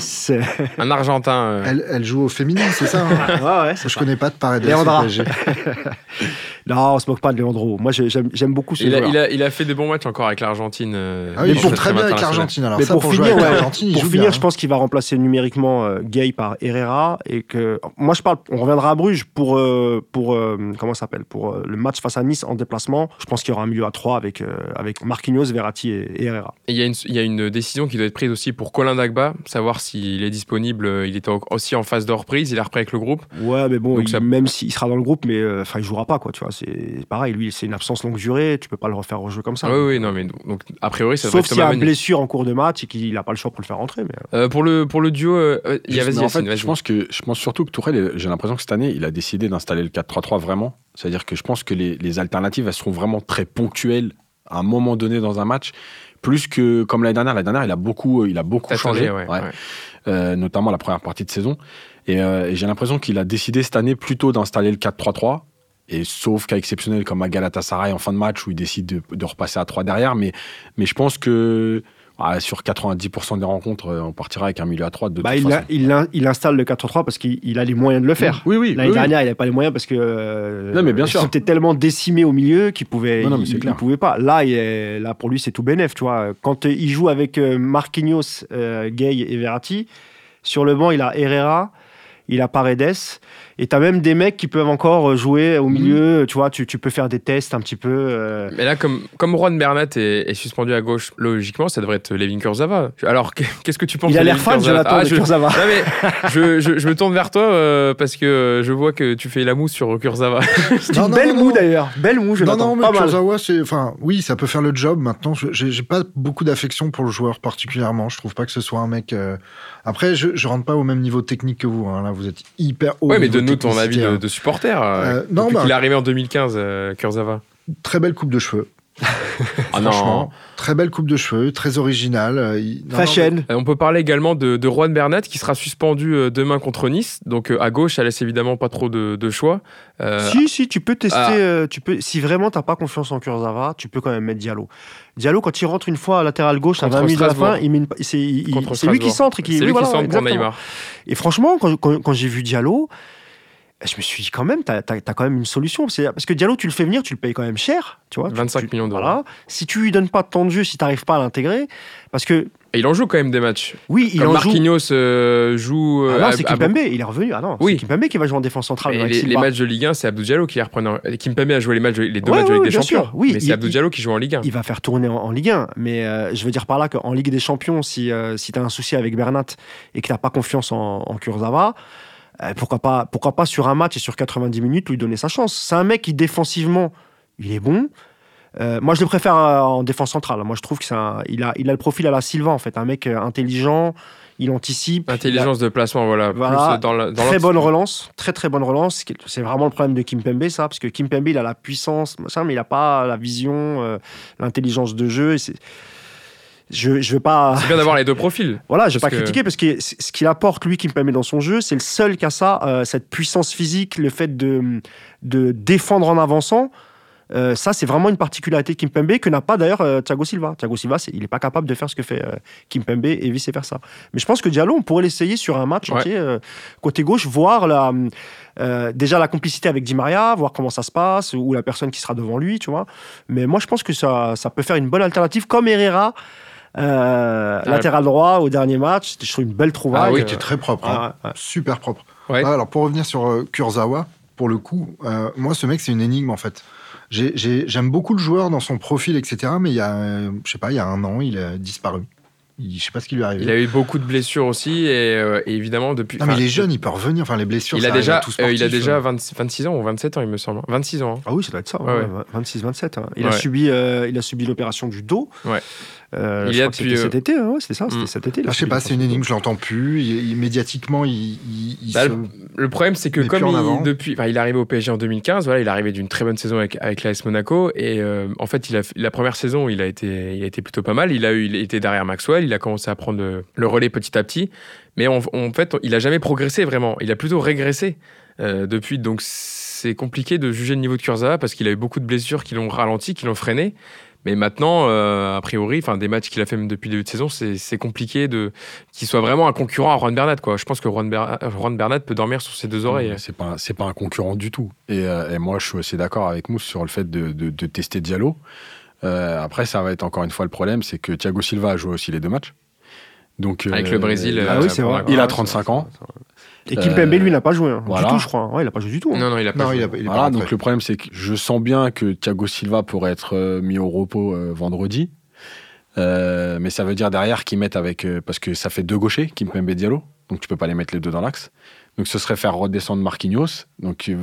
Un Argentin. euh, elle, elle joue au féminin, c'est ça hein ouais, Je ça. connais pas de Paredes Léandra. Non, on se moque pas de Leandro. Moi, j'ai- j'aime beaucoup ce il, a, il, a, il a fait des bons matchs encore avec l'Argentine. euh, Ah oui, il joue très bien avec l'Argentine. Mais ça, pour, finir, ouais, pour bien, je pense qu'il va remplacer numériquement euh, Gay par Herrera et que moi je parle. On reviendra à Bruges pour euh, pour euh, comment s'appelle? Pour le match face à Nice en déplacement. Je pense qu'il y aura un milieu à 3 avec avec Marquinhos, Verratti et, et Herrera. Et il y, a une, il y a une décision qui doit être prise aussi pour Colin Dagba, savoir s'il est disponible. euh, Il était au- aussi en phase de reprise, il est repris avec le groupe. Ouais, mais bon, Donc il- ça- même s'il sera dans le groupe, mais euh, enfin il jouera pas quoi. Tu vois. C'est pareil, lui, c'est une absence longue durée, tu peux pas le refaire au jeu comme ça. Oui, oui, non, mais donc, a priori, ça Sauf s'il y a une blessure en cours de match et qu'il n'a pas le choix pour le faire rentrer. Mais... euh, Euh, pour, le, pour le duo, euh, euh, il y a en fait, je pense que je pense surtout que Tourelle, j'ai l'impression que cette année, il a décidé d'installer le 4-3-3 vraiment. C'est-à-dire que je pense que les, les alternatives, elles seront vraiment très ponctuelles à un moment donné dans un match, plus que comme l'année dernière. L'année dernière, il a beaucoup, il a beaucoup changé, ouais, ouais. ouais. Euh, notamment la première partie de saison. Et, euh, et j'ai l'impression qu'il a décidé cette année plutôt d'installer le 4-3-3. Et sauf cas exceptionnel comme à Galatasaray en fin de match où il décide de, de repasser à 3 derrière. Mais, mais je pense que ah, sur 90% des rencontres, euh, on partira avec un milieu à 3 de Bah, toute il, façon. a- il, a- il installe le 4-3 parce qu'il il a les moyens de le faire. Oui, oui. L'année oui, oui. dernière, il n'avait pas les moyens parce que euh, Non, mais bien sûr. c'était tellement décimé au milieu qu'il pouvait, Non, non, il, clair. il pouvait pas. Là, est- là pour lui, c'est tout bénef, tu vois. Quand euh, il joue avec euh, Marquinhos, euh, Gay et Verratti, sur le banc, il a Herrera, il a Paredes, et tu as même des mecs qui peuvent encore euh, jouer au milieu. Tu vois, tu, tu peux faire des tests un petit peu. euh, Mais là, comme, comme Juan Bernat est, est suspendu à gauche, logiquement, ça devrait être Levin Kurzawa. Alors, qu'est-ce que tu penses Il a l'air fan, Jonathan, Ah, de je-. Non, mais je, je- je me tourne vers toi euh, parce que je vois que tu fais la mousse sur Kurzawa. C'est une non, belle non, moue d'ailleurs. Belle moue, Non, Jonathan. non, mais. Kurzawa, c'est. Enfin, oui, ça peut faire le job. Maintenant, je- j'ai j'ai pas beaucoup d'affection pour le joueur particulièrement. Je trouve pas que ce soit un mec. euh, Après, je, je rentre pas au même niveau technique que vous. hein. Là, vous êtes hyper haut. ouais, mais donne-nous ton avis de, hein. de supporter. euh, Euh, non, bah- qu'il est arrivé en 2015, euh, Kurzawa. Très belle coupe de cheveux. Ah non. Franchement, très belle coupe de cheveux, très originale. euh, non, Fashion. On peut parler également de, de Juan Bernat qui sera suspendu euh, demain contre Nice. Donc euh, à gauche, ça laisse évidemment pas trop de, de choix. Euh, Si, si, tu peux tester. ah. euh, tu peux, si vraiment t'as pas confiance en Kurzawa, tu peux quand même mettre Diallo. Diallo, quand il rentre une fois à latéral gauche à Contre 20 minutes de la fin, il met une- c'est il- Contre c'est lui qui centre. C'est lui voilà, qui centre pour exactement. Neymar. Et franchement, quand, quand- quand j'ai vu Diallo, je me suis dit quand même, t'as as, quand même une solution. Parce que Diallo, tu le fais venir, tu le payes quand même cher. Tu vois, Tu- 25 tu- millions d'euros. Voilà. Si tu lui donnes pas de temps de jeu, si t'arrives pas à l'intégrer, parce que Et il en joue quand même des matchs. oui, il Comme en joue. Marquinhos euh, joue. Ah euh, non, c'est à Kimpembe, il est revenu. Ah non, Oui. c'est Kimpembe qui va jouer en défense centrale. Et les, les matchs de Ligue 1, c'est Abdou Diallo qui les reprenait. en- Kimpembe a joué les, matchs, de- les deux Ouais, matchs de ouais, Ligue des bien Champions. sûr. Oui, mais c'est Abdou Diallo qui joue en Ligue 1. il va faire tourner en, en Ligue 1. Mais euh, je veux dire par là qu'en Ligue des Champions, si, euh, si tu as un souci avec Bernat et que tu n'as pas confiance en, en Kurzawa, euh, pourquoi, pas, pourquoi pas sur un match et sur 90 minutes lui donner sa chance C'est un mec qui défensivement, il est bon. Euh, moi, je le préfère euh, en défense centrale. Moi, je trouve qu'il a, il a le profil à la Silva, en fait. Un mec intelligent, il anticipe. Intelligence de placement, voilà. Voilà. Plus dans la, dans Très bonne relance, très très bonne relance. C'est vraiment le problème de Kimpembe, ça, parce que Kimpembe, il a la puissance, mais il n'a pas la vision, euh, l'intelligence de jeu. et Je je veux pas. C'est bien d'avoir les deux profils. Voilà, je vais pas que- critiquer parce que ce qu'il apporte lui Kimpembe dans son jeu, c'est le seul qui a ça, euh, cette puissance physique, le fait de de défendre en avançant. Euh, ça, c'est vraiment une particularité de Kimpembe que n'a pas d'ailleurs euh, Thiago Silva. Thiago Silva, il n'est pas capable de faire ce que fait euh, Kimpembe et vice versa. Mais je pense que Diallo, on pourrait l'essayer sur un match Ouais. entier côté gauche, voir la, déjà la complicité avec Di Maria, voir comment ça se passe ou la personne qui sera devant lui, tu vois. Mais moi, je pense que ça, ça peut faire une bonne alternative comme Herrera. Euh, Ah, latéral droit au dernier match, je trouve une belle trouvaille. Ah oui, euh, qui est très propre. hein. ah, ouais. Super propre. Ouais. Ah, alors, pour revenir sur euh, Kurzawa, pour le coup, euh, moi, ce mec, c'est une énigme, en fait. J'ai- j'ai- J'aime beaucoup le joueur dans son profil, etc. Mais il y a, euh, je sais pas, il y a un an, il a disparu. Il, je sais pas ce qui lui est arrivé. Il a eu beaucoup de blessures aussi. Et, euh, et évidemment, depuis. Non, mais enfin, il est jeune, il peut revenir. Enfin, les blessures, Il ça a déjà, tout euh, il a sportif, déjà euh. 20 26 ans ou 27 ans, il me semble. 26 ans. hein. Ah oui, ça doit être ça, Ouais, ouais, ouais. 26-27. hein. Il, a subi, euh, il a subi l'opération du dos. Ouais. Euh, Il je y a crois que c'était euh, cet été, hein, ouais, c'était ça, c'était hmm. cet été. Ah, je sais pas, c'est une énigme, je l'entends plus. Il, il- médiatiquement, il, Bah, se- le- problème, c'est que comme il, depuis, enfin, il est arrivé au PSG en 2015, voilà, il est arrivé d'une très bonne saison avec, avec l'AS Monaco. Et euh, en fait, il a, la première saison, il a, été, il a été plutôt pas mal. Il a, eu, il était derrière Maxwell, il a commencé à prendre le, le relais petit à petit. Mais en, en fait, il a jamais progressé vraiment. Il a plutôt régressé euh, depuis. Donc, c'est compliqué de juger le niveau de Kurzawa parce qu'il a eu beaucoup de blessures qui l'ont ralenti, qui l'ont freiné. Mais maintenant, euh, a priori, enfin des matchs qu'il a fait même depuis le début de saison, c'est compliqué de qu'il soit vraiment un concurrent à Juan Bernat. Quoi. Je pense que Juan, Ber- Juan Bernat peut dormir sur ses deux oreilles. C'est pas, c'est pas un concurrent du tout. Et, euh, et moi, je suis aussi d'accord avec Mousse sur le fait de, de- de tester Diallo. Euh, après, ça va être encore une fois le problème, c'est que Thiago Silva a joué aussi les deux matchs. Donc, Avec euh, le Brésil, il a- euh, Ah oui, c'est pour vrai. la- Il a Ouais, 35 c'est vrai, ans. Et Kimpembe, lui, n'a pas joué. hein, voilà. Du tout, je crois. Ouais, il n'a pas joué du tout. hein. Non, non, il a pas Non, joué. il a, il pas Voilà, donc le problème, c'est que je sens bien que Thiago Silva pourrait être euh, mis au repos euh, vendredi. Euh, mais ça veut dire derrière qu'ils mettent avec. euh, parce que ça fait deux gauchers, Kimpembe et Diallo. Donc tu peux pas les mettre les deux dans l'axe. Donc ce serait faire redescendre Marquinhos. Donc euh,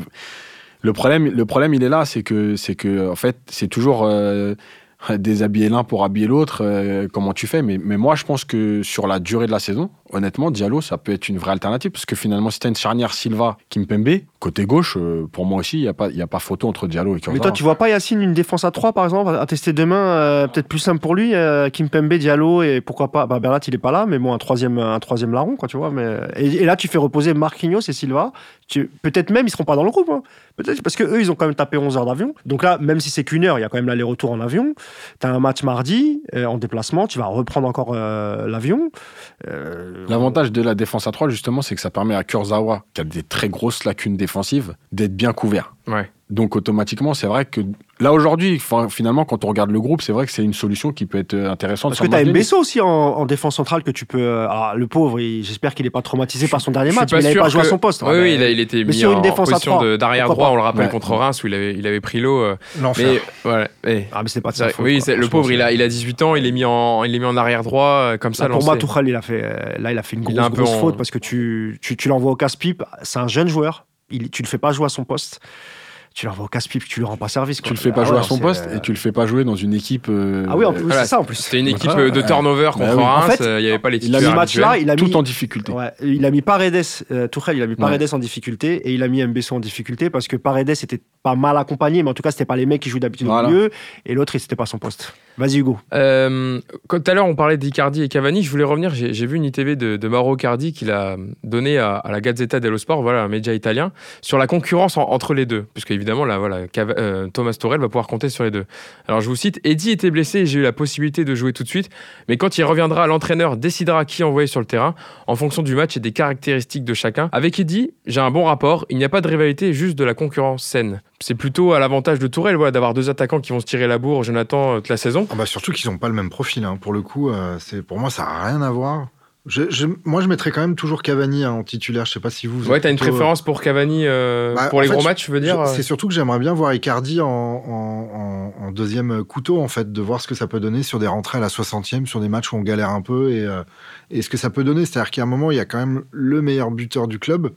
Le problème, le problème, il est là, c'est que, c'est que, en fait, c'est toujours euh, déshabiller l'un pour habiller l'autre. euh, comment tu fais? Mais, mais moi, je pense que sur la durée de la saison, honnêtement, Diallo, ça peut être une vraie alternative. Parce que finalement, si tu as une charnière Silva, Kimpembe, côté gauche, euh, pour moi aussi, il n'y a, pas- y a pas photo entre Diallo et Mais Kurzawa. toi, tu vois pas Yacine une défense à 3 par exemple à tester demain, euh, peut-être plus simple pour lui, euh, Kimpembe, Diallo et pourquoi pas, bah, Bernat il est pas là, mais bon un troisième, un troisième larron quoi, tu vois. Mais et, là tu fais reposer Marquinhos et Silva. Tu- Peut-être même ils seront pas dans le groupe, hein. peut-être parce que eux ils ont quand même tapé 11 heures d'avion. Donc là même si c'est qu'une heure, il y a quand même l'aller-retour en avion. T'as un match mardi euh, en déplacement, tu vas reprendre encore l'avion. L'avantage de la défense à 3, justement, c'est que ça permet à Kurzawa, qui a des très grosses lacunes défensives, d'être bien couvert. Ouais. Donc automatiquement, c'est vrai que là aujourd'hui, fin- finalement, quand on regarde le groupe, c'est vrai que c'est une solution qui peut être euh, intéressante. Parce que t'as Martinez. Mbesso aussi en, en défense centrale que tu peux. euh, le pauvre, j'espère qu'il est pas traumatisé par son dernier Je suis match, mais il n'avait pas joué à son poste. Oui, Ouais, oui, mais- il, a- il était mais mis sur une en défense position d'arrière droit, on le rappelle, Ouais. contre Reims, où il avait, il avait pris l'eau. euh, mais voilà. eh. Ah, mais c'est pas de sa faute, oui, quoi. c'est- le pauvre, il a, il a 18 ans, il est mis en, il est mis en arrière droit, comme ça. Là, pour moi. Tuchel, il a fait, là, il a fait une grosse, faute parce que tu, tu, tu l'envoies au casse-pipe. C'est un jeune joueur. Il, tu le fais pas jouer à son poste. Tu l'envoies au casse-pipe, tu lui rends pas service. quoi. Tu le fais pas Ah jouer ouais, à son poste euh, et tu le fais pas jouer dans une équipe. euh, Ah oui, en plus, Voilà, c'est ça en plus. C'était une équipe euh, de turnover Bah contre oui. Reims, En fait, euh, il n'y avait pas les Il a mis titulaires match-là, habituels. il a mis. tout en difficulté. Ouais, il a mis Paredes, euh, il a mis Ouais. Paredes en difficulté et il a mis Mbesso en difficulté parce que Paredes était pas mal accompagné, mais en tout cas, c'était pas les mecs qui jouent d'habitude Voilà. au milieu et l'autre, il c'était pas son poste. Vas-y, Hugo. Euh, quand tout à l'heure on parlait d'Icardi et Cavani, je voulais revenir. J'ai vu une ITV de, de Mauro Cardi qu'il a donné à, à la Gazzetta dello Sport, voilà, un média italien, sur la concurrence en- entre les deux, puisque évidemment là, voilà, euh, Thomas Torel va pouvoir compter sur les deux. Alors je vous cite Eddie était blessé et j'ai eu la possibilité de jouer tout de suite, mais quand il reviendra, l'entraîneur décidera qui envoyer sur le terrain en fonction du match et des caractéristiques de chacun. Avec Eddie, j'ai un bon rapport. Il n'y a pas de rivalité, juste de la concurrence saine. C'est plutôt à l'avantage de Tourelle, voilà, d'avoir deux attaquants qui vont se tirer la bourre, Jonathan, euh, toute la saison. Ah bah surtout qu'ils n'ont pas le même profil. hein. Pour le coup, euh, pour moi, ça n'a rien à voir. Je, je- moi, je mettrais quand même toujours Cavani hein, en titulaire. Je sais pas si vous. vous Ouais, t'as une plutôt, euh, préférence pour Cavani euh, Bah, pour les fait, gros je- matchs, je veux dire euh, C'est surtout que j'aimerais bien voir Icardi en, en- en- en deuxième couteau, en fait, de voir ce que ça peut donner sur des rentrées à la 60e, sur des matchs où on galère un peu et, euh, et ce que ça peut donner. C'est-à-dire qu'à un moment, il y a quand même le meilleur buteur du club,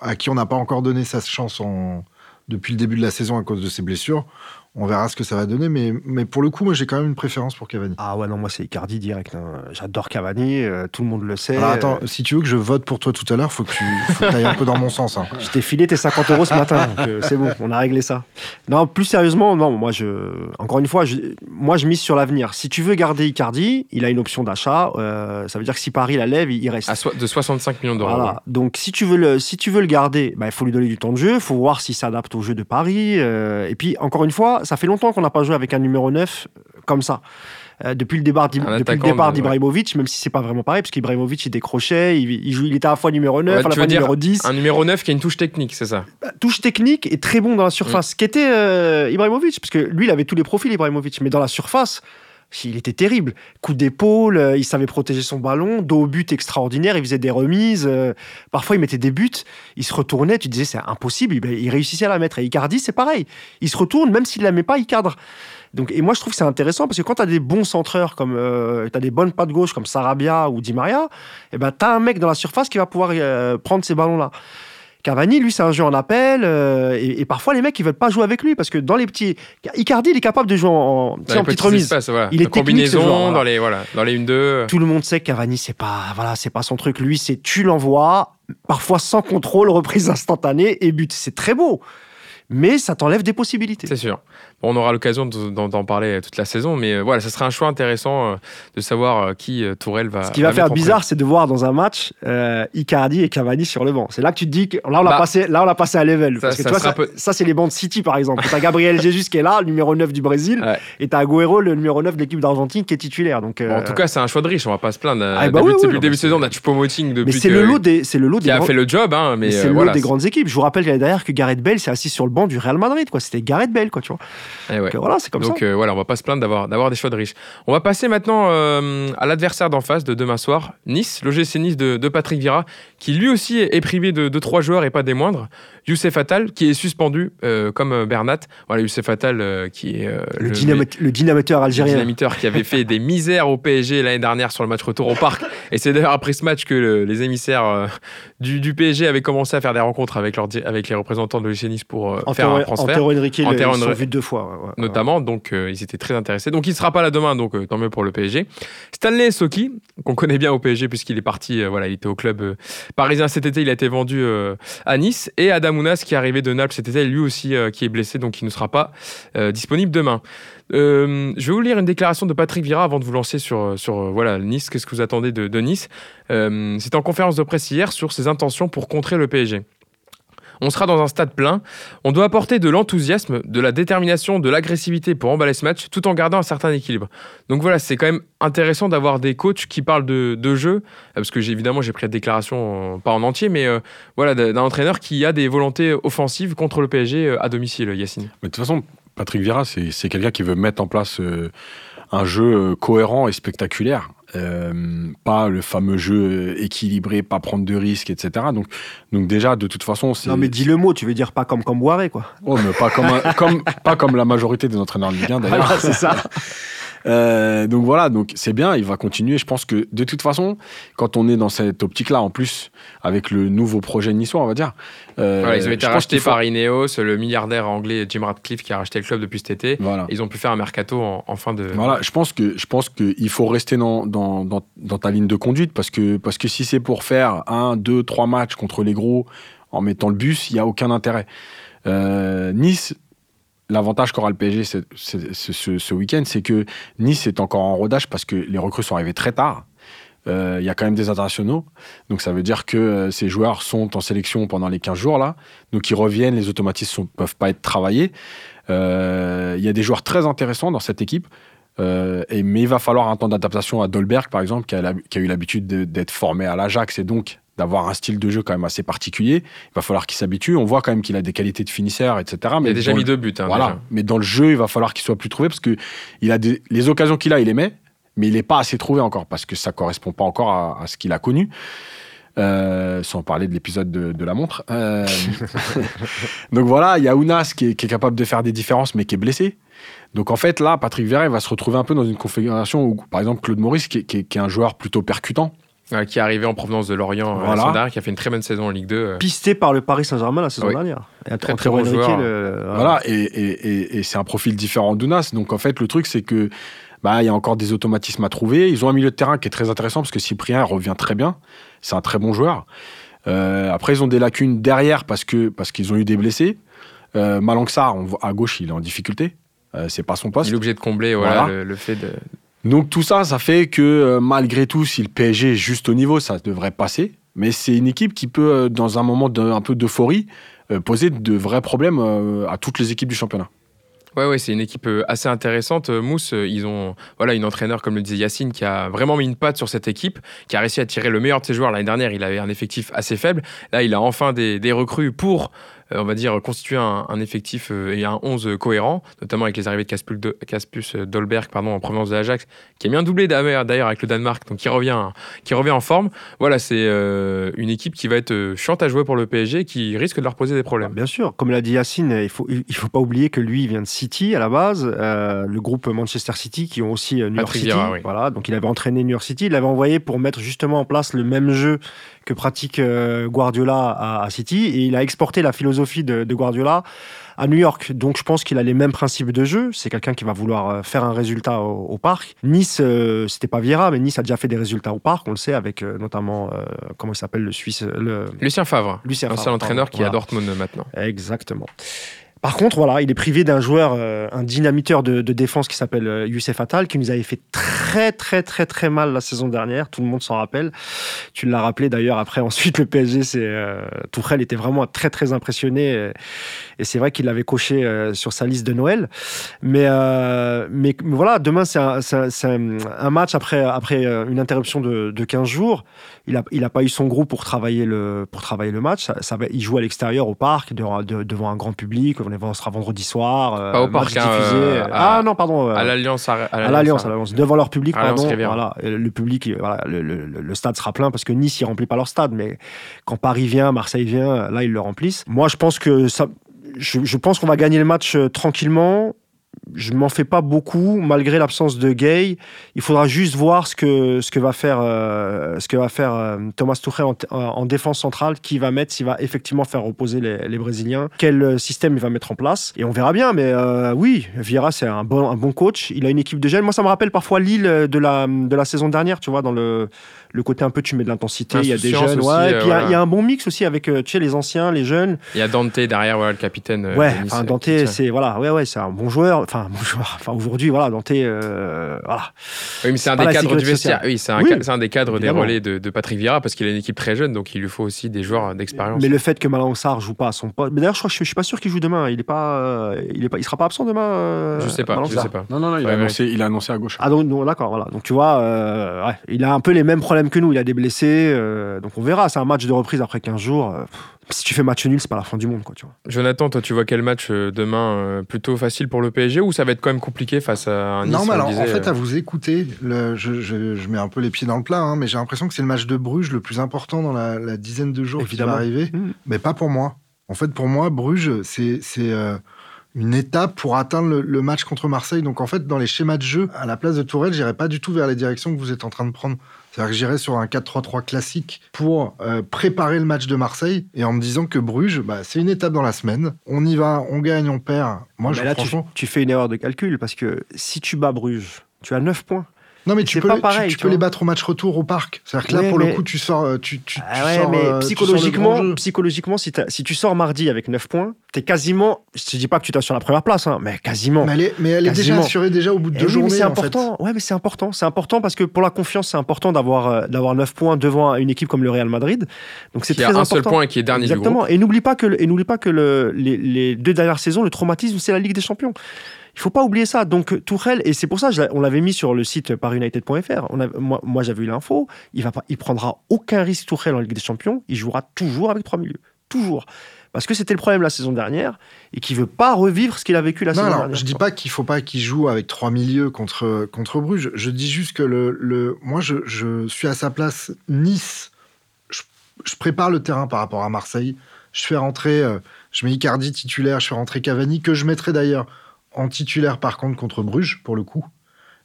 à qui on n'a pas encore donné sa chance en- depuis le début de la saison à cause de ses blessures. On verra ce que ça va donner, mais, mais pour le coup, moi, j'ai quand même une préférence pour Cavani. Ah ouais, non, moi, c'est Icardi direct. hein. J'adore Cavani, euh, tout le monde le sait. Alors attends, si tu veux que je vote pour toi tout à l'heure, faut que tu faut que ailles un peu dans mon sens. hein. Je t'ai filé tes 50 euros ce matin, euh, c'est bon, on a réglé ça. Non, plus sérieusement, non, moi je, encore une fois, je, moi je mise sur l'avenir. Si tu veux garder Icardi, il a une option d'achat. euh, ça veut dire que si Paris la lève, il reste. à so- de 65 millions d'euros. Voilà. Donc si tu veux le, si tu veux le garder, bah, il faut lui donner du temps de jeu, il faut voir s'il s'adapte au jeu de Paris. euh, et puis encore une fois, ça fait longtemps qu'on n'a pas joué avec un numéro 9 comme ça. Euh, depuis le départ, depuis le départ d'Ibrahimovic, même si c'est pas vraiment pareil, parce qu'Ibrahimovic il décrochait, il, il, joue, il était à la fois numéro 9, Ouais, à la fois numéro 10. Un numéro 9 qui a une touche technique, c'est ça Bah, touche technique et très bon dans la surface. Qu'était euh, Ibrahimovic Parce que lui, il avait tous les profils, Ibrahimovic, mais dans la surface, il était terrible. Coup d'épaule, euh, il savait protéger son ballon, dos au but extraordinaire, il faisait des remises. euh, parfois, il mettait des buts, il se retournait, tu disais c'est impossible, il, réussissait à la mettre. Et Icardi, c'est pareil. Il se retourne, même s'il la met pas, il cadre. Donc, et moi, je trouve que c'est intéressant parce que quand tu as des bons centreurs, comme euh, tu as des bonnes pattes gauche comme Sarabia ou Di Maria, eh ben, tu as un mec dans la surface qui va pouvoir euh, prendre ces ballons-là. Cavani, lui, c'est un jeu en appel, euh, et, et parfois les mecs ils veulent pas jouer avec lui parce que dans les petits, Icardi, il est capable de jouer en, tu sais, Dans en petite remise. espaces, voilà. Il est technique, ce joueur, voilà. dans les voilà, dans les 1-2. Tout le monde sait que Cavani, c'est pas, voilà, c'est pas son truc. Lui, c'est tu l'envoies, parfois sans contrôle, reprise instantanée et but. C'est très beau, mais ça t'enlève des possibilités. C'est sûr. On aura l'occasion de- d'en parler toute la saison, mais euh, voilà, ce serait un choix intéressant euh, de savoir euh, qui Tourelle va. Ce qui va va faire bizarre, c'est de voir dans un match euh, Icardi et Cavani sur le banc. C'est là que tu te dis que là on l'a Bah, passé, là on l'a passé à level. ça- Parce que ça tu vois, sera ça, peu- ça, c'est les bancs de City par exemple. T'as Gabriel Jesus qui est là, le numéro 9 du Brésil, Ouais. et t'as Agüero, le numéro 9 de l'équipe d'Argentine qui est titulaire. Donc, Bon, en tout cas, c'est un choix de riche, on va pas se plaindre. Ah, bah Depuis- oui, oui, non, début de saison, on a Choupo-Moting depuis mais c'est le lot des, c'est le lot des qui a grands- fait le job, hein, mais c'est euh, le voilà. lot des grandes équipes. Je vous rappelle l'année dernière que Gareth Bale s'est assis sur le banc du Real Madrid. Quoi. C'était Gareth Bale, quoi, tu vois. Eh ouais. Donc, voilà, c'est comme Donc ça. euh, voilà, on va pas se plaindre d'avoir d'avoir des choix de riches. On va passer maintenant euh, à l'adversaire d'en face de demain soir, Nice, l'OGC Nice de, de Patrick Vieira, qui lui aussi est privé de, de trois joueurs et pas des moindres. Youssef Attal, qui est suspendu euh, comme Bernat. Voilà, Youssef Attal, qui est le, dynamite- le dynamiteur le algérien. dynamiteur qui avait fait des misères au PSG l'année dernière sur le match retour au parc. Et c'est d'ailleurs après ce match que le- les émissaires du, du PSG avaient commencé à faire des rencontres avec, leur, di- avec les représentants de l'OGC Nice pour euh, faire un transfert. Antero Henrique, ils sont vus deux fois. ouais, ouais. notamment, donc euh, ils étaient très intéressés. Donc il ne sera pas là demain, donc euh, tant mieux pour le PSG. Stanley Soki, qu'on connaît bien au PSG puisqu'il est parti, euh, voilà, il était au club euh, parisien cet été, il a été vendu à Nice. Et Adamounas qui est arrivé de Naples cet été, lui aussi qui est blessé, donc il ne sera pas disponible demain. Euh, je vais vous lire une déclaration de Patrick Vira avant de vous lancer sur, sur euh, voilà, Nice. Qu'est-ce que vous attendez de, Nice? Euh, C'était en conférence de presse hier sur ses intentions pour contrer le PSG. On sera dans un stade plein. On doit apporter de l'enthousiasme, de la détermination, de l'agressivité pour emballer ce match, tout en gardant un certain équilibre. Donc voilà, c'est quand même intéressant d'avoir des coachs qui parlent de, de jeu, euh, parce que évidemment j'ai pris la déclaration euh, pas en entier, mais euh, voilà d'un entraîneur qui a des volontés offensives contre le PSG euh, à domicile, Yacine. Mais de toute façon, Patrick Vieira, c'est c'est quelqu'un qui veut mettre en place euh, un jeu euh, cohérent et spectaculaire. Euh, pas le fameux jeu équilibré, pas prendre de risques, etc. Donc, donc déjà, de toute façon, c'est. Non, mais dis le mot, tu veux dire pas comme Camboire, quoi. Oh, mais pas comme, un- comme, pas comme la majorité des entraîneurs de Ligue 1 d'ailleurs. Voilà, c'est ça. Euh, donc voilà, donc c'est bien, il va continuer. Je pense que de toute façon, quand on est dans cette optique-là, en plus, avec le nouveau projet niçois, on va dire. euh, Voilà, ils ont été rachetés faut- par Ineos, le milliardaire anglais Jim Ratcliffe qui a racheté le club depuis cet été. Voilà. Ils ont pu faire un mercato en, en fin de. Voilà, je pense que je pense qu'il faut rester dans, dans, dans, dans ta ligne de conduite parce que parce que si c'est pour faire un, deux, trois matchs contre les gros en mettant le bus, il y a aucun intérêt. Euh, nice, l'avantage qu'aura le PSG ce, week-end, c'est que Nice est encore en rodage parce que les recrues sont arrivées très tard. Euh, Il y a quand même des internationaux, donc ça veut dire que euh, ces joueurs sont en sélection pendant les 15 jours là, donc ils reviennent, les automatismes ne peuvent pas être travaillés. Euh, Il y a des joueurs très intéressants dans cette équipe. Mais il va falloir un temps d'adaptation à Dolberg, par exemple, qui a, qui a eu l'habitude de- d'être formé à l'Ajax et donc d'avoir un style de jeu quand même assez particulier. Il va falloir qu'il s'habitue. On voit quand même qu'il a des qualités de finisseur, etc. Il Mais a déjà mis le- deux buts. hein, voilà. déjà. Mais dans le jeu, il va falloir qu'il soit plus trouvé parce que il a des, les occasions qu'il a, il les met, mais il n'est pas assez trouvé encore parce que ça correspond pas encore à, à ce qu'il a connu. Euh, sans parler de l'épisode de, de la montre. Euh, donc voilà, il y a Ounas qui est, qui est capable de faire des différences, mais qui est blessé. Donc en fait, là, Patrick il va se retrouver un peu dans une configuration où, par exemple, Claude Maurice, qui est, qui est- qui est un joueur plutôt percutant, Ouais, qui est arrivé en provenance de Lorient euh, la Voilà. saison dernière, qui a fait une très bonne saison en Ligue 2. euh. Pisté par le Paris Saint-Germain la saison Oui. dernière. Et Très, très bon joueur. le- Voilà, et, et- et- et c'est un profil différent d'Ounas. Donc en fait, le truc, c'est que bah, il y a encore des automatismes à trouver. Ils ont un milieu de terrain qui est très intéressant parce que Cyprien revient très bien. C'est un très bon joueur. Euh, après, ils ont des lacunes derrière parce que parce qu'ils ont eu des blessés. Euh, Malangsar, on voit- à gauche, il est en difficulté. Euh, c'est pas son poste. Il est obligé de combler voilà, Voilà. le, le fait de. Donc tout ça, ça fait que euh, malgré tout, si le PSG est juste au niveau, ça devrait passer. Mais c'est une équipe qui peut, euh, dans un moment un peu d'euphorie, euh, poser de vrais problèmes à toutes les équipes du championnat. Ouais, ouais, c'est une équipe assez intéressante. Mousse, ils ont voilà une entraîneur, comme le disait Yacine, qui a vraiment mis une patte sur cette équipe, qui a réussi à tirer le meilleur de ses joueurs. L'année dernière, il avait un effectif assez faible. Là, il a enfin des, recrues pour, on va dire, constituer un, un effectif euh, et un 11 cohérent, notamment avec les arrivées de Caspus euh, Dolberg pardon, en provenance de l'Ajax, qui a un doublé d'ailleurs d'ailleurs avec le Danemark, donc qui revient, qui revient en forme. Voilà, c'est euh, une équipe qui va être euh, chiante à jouer pour le PSG, qui risque de leur poser des problèmes. Bien sûr, comme l'a dit Yacine, il faut, il faut pas oublier que lui, il vient de City à la base, euh, le groupe Manchester City qui ont aussi euh, New York Patrick City. Oui. Voilà, donc il avait entraîné New York City, il l'avait envoyé pour mettre justement en place le même jeu que pratique euh, Guardiola à, à City, et il a exporté la philosophie de, de Guardiola à New York. Donc je pense qu'il a les mêmes principes de jeu. C'est quelqu'un qui va vouloir euh, faire un résultat au, au parc. Nice, euh, c'était pas Vieira, mais Nice a déjà fait des résultats au parc, on le sait, avec euh, notamment, euh, comment il s'appelle, le Suisse, le Lucien Favre, Lucien Favre, entraîneur pardon. qui est à. Dortmund maintenant. Exactement. Par contre, voilà, il est privé d'un joueur, euh, un dynamiteur de, défense qui s'appelle euh, Youssef Attal, qui nous avait fait très, très, très, très mal la saison dernière. Tout le monde s'en rappelle. Tu l'as rappelé d'ailleurs. Après, ensuite, le PSG, c'est euh, était vraiment très, très impressionné. Et, c'est vrai qu'il l'avait coché euh, sur sa liste de Noël. Mais, euh, voilà, demain, c'est un, match après, après une interruption de, de 15 jours. Il n'a pas eu son groupe pour travailler le, pour travailler le match. Il joue à l'extérieur, au parc, devant, de- devant un grand public. On est- on sera vendredi soir. euh, Pas au parc, hein, diffusé. euh, à- ah non, pardon. euh, À l'Alliance. À, l'Alliance, à l'Alliance, devant leur public, pardon. Voilà, le public, voilà, le, le- le stade sera plein parce que Nice, il remplit pas leur stade, mais quand Paris vient, Marseille vient, là, ils le remplissent. Moi, je pense que ça, je, je pense qu'on va gagner le match tranquillement. Je m'en fais pas beaucoup malgré l'absence de Gay. Il faudra juste voir ce que ce que va faire euh, ce que va faire euh, Thomas Tuchel en, en, défense centrale, qui va mettre, s'il va effectivement faire reposer les, les, Brésiliens, quel euh, système il va mettre en place. Et on verra bien. Mais euh, oui, Vieira c'est un bon un bon coach. Il a une équipe de jeunes. Moi ça me rappelle parfois Lille de la de la saison dernière, tu vois, dans le le côté un peu tu mets de l'intensité, il y a des jeunes, aussi, ouais, et puis il voilà. y, a un bon mix aussi avec tu sais les anciens, les jeunes. Il y a Dante derrière, voilà, le capitaine. euh, Ouais, enfin euh, Dante, c'est voilà, ouais, ouais, c'est un bon joueur. Enfin, bon joueur. Enfin, aujourd'hui, voilà, Dante, euh, voilà. Oui, mais c'est un des cadres du vestiaire. Oui, c'est un, des cadres évidemment. des relais de, de Patrick Vieira parce qu'il a une équipe très jeune, donc il lui faut aussi des joueurs d'expérience. Mais le fait que Malang Sarr joue pas à son poste. Mais d'ailleurs, je crois que je, je suis pas sûr qu'il joue demain. Il est pas, euh, il est pas, il sera pas absent demain. euh, Je sais pas, je sais pas. Non, non, non, il, Ouais, a, annoncé, il a annoncé à gauche. Ah donc, d'accord, voilà. Donc tu vois, euh, ouais, il a un peu les mêmes problèmes que nous. Il a des blessés, euh, donc on verra. C'est un match de reprise après 15 jours. euh, si tu fais match nul, c'est pas la fin du monde, quoi. Tu vois. Jonathan, toi, tu vois quel match euh, demain euh, plutôt facile pour le PSG ou ça va être quand même compliqué face à un Nice non, mais alors, disait, en fait, à vous écouter, le- je, je- je mets un peu les pieds dans le plat, hein, mais j'ai l'impression que c'est le match de Bruges le plus important dans la, la dizaine de jours Évidemment. qui va arriver. Mm. Mais pas pour moi. En fait, pour moi, Bruges, c'est c'est, euh, une étape pour atteindre le, le match contre Marseille. Donc, en fait, dans les schémas de jeu, à la place de Tourelle, j'irai pas du tout vers les directions que vous êtes en train de prendre. C'est-à-dire que j'irai sur un 4-3-3 classique pour euh, préparer le match de Marseille et en me disant que Bruges, bah, c'est une étape dans la semaine. On y va, on gagne, on perd. Moi, Mais je, là, tu, franchement. tu fais une erreur de calcul parce que si tu bats Bruges, tu as 9 points. Non, mais tu peux, pas le- tu- pareil, tu, tu peux vois. les battre au match retour au parc. C'est-à-dire que là, Ouais, pour mais- le coup, tu sors. euh, Tu, tu, Ah tu ouais, sors, mais euh, tu sors le psychologiquement, psychologiquement si, tu sors mardi avec 9 points, t'es quasiment. Je te dis pas que tu t'es sur la première place, hein, mais quasiment. Mais elle est, mais elle est déjà assurée déjà au bout de Eh deux oui, journées. mais c'est en fait. important. Ouais, mais c'est important. C'est important parce que pour la confiance, c'est important d'avoir euh, d'avoir 9 points devant une équipe comme le Real Madrid. Donc c'est qui très a un seul point et qui est dernier du Exactement. groupe. Et n'oublie pas que le- et n'oublie pas que le- les, les deux dernières saisons, le traumatisme, c'est la Ligue des Champions. Il faut pas oublier ça. Donc Tourelle, et c'est pour ça, on l'avait mis sur le site parunited.fr. On avait- Moi, moi j'avais eu l'info. Il va pas, il prendra aucun risque Tourelle en Ligue des Champions. Il jouera toujours avec trois milieux, toujours. Parce que c'était le problème la saison dernière et qu'il veut pas revivre ce qu'il a vécu la Non, saison alors, dernière. je dis pas qu'il faut pas qu'il joue avec trois milieux contre, contre Bruges. Je dis juste que le, le, moi, je, je suis à sa place. Nice, je, je prépare le terrain par rapport à Marseille. Je fais rentrer, euh, je mets Icardi titulaire, je fais rentrer Cavani, que je mettrai d'ailleurs en titulaire par contre contre Bruges, pour le coup.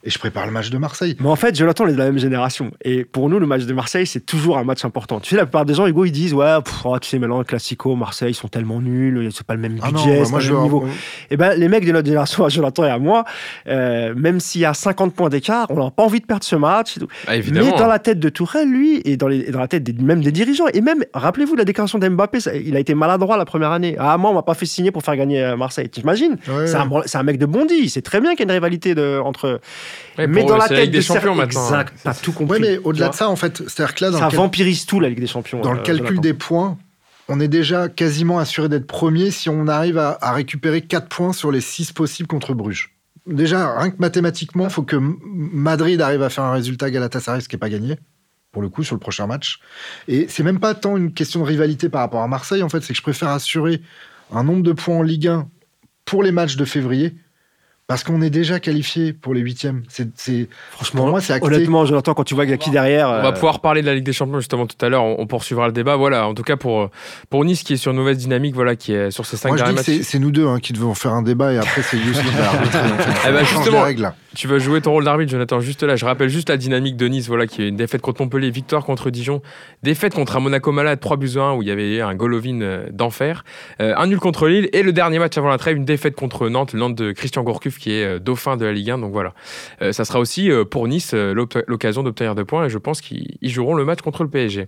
Et je prépare le match de Marseille. Mais en fait, Jonathan, on est de la même génération. Et pour nous, le match de Marseille, c'est toujours un match important. Tu sais, la plupart des gens, Hugo, ils disent Ouais, pff, oh, tu sais, maintenant, Classico, Marseille, ils sont tellement nuls, c'est pas le même budget, Ah non, c'est moi pas je le même niveau. Et ben, les mecs de notre génération, à Jonathan et à moi, euh, même s'il y a 50 points d'écart, on n'a pas envie de perdre ce match. Ah, évidemment. Mais dans la tête de Tourelle, lui, et dans, les, et dans la tête des- même des dirigeants, et même, rappelez-vous, la déclaration d'Mbappé, il a été maladroit la première année. Ah, moi, on m'a pas fait signer pour faire gagner euh, Marseille. T'imagines? Ouais, C'est un, bon- c'est un mec de Bondy. C'est très bien qu'il y ait une rivalité de, entre. Ouais, mais dans la tête Ligue des de certains- Champions maintenant. hein. Exact, t'as tout compris. Ouais, mais au-delà de ça, en fait, c'est-à-dire que là, dans ça cal- vampirise tout la Ligue des Champions. Dans le euh, calcul des points, on est déjà quasiment assuré d'être premier si on arrive à, à récupérer 4 points sur les 6 possibles contre Bruges. Déjà, rien que mathématiquement, il faut que Madrid arrive à faire un résultat Galatasaray, ce qui n'est pas gagné, pour le coup, sur le prochain match. Et c'est même pas tant une question de rivalité par rapport à Marseille, en fait, c'est que je préfère assurer un nombre de points en Ligue 1 pour les matchs de février, parce qu'on est déjà qualifié pour les huitièmes. C'est, c'est, Franchement, pour moi, c'est acté. honnêtement, Jonathan, quand tu vois qu'il y a qui derrière. On va euh, pouvoir parler de la Ligue des Champions justement tout à l'heure. On, on poursuivra le débat. Voilà, en tout cas pour, pour Nice qui est sur une mauvaise dynamique, voilà, qui est sur ses cinq Moi, derniers matchs. c'est, c'est nous deux hein, qui devons faire un débat et après, c'est Youssef qui va arbitrer. en fait. Eh ben, les justement, règles. Tu vas jouer ton rôle d'arbitre, Jonathan? Juste là, je rappelle juste la dynamique de Nice, voilà, qui est une défaite contre Montpellier, victoire contre Dijon, défaite contre un Monaco malade, 3 buts à 1 où il y avait un Golovin euh, d'enfer, euh, un nul contre Lille et le dernier match avant la trêve, une défaite contre Nantes, Nantes de Christian Gourcuff qui est euh, dauphin de la Ligue 1. Donc voilà, ça sera aussi pour Nice l'occasion d'obtenir deux points et je pense qu'ils ils joueront le match contre le PSG.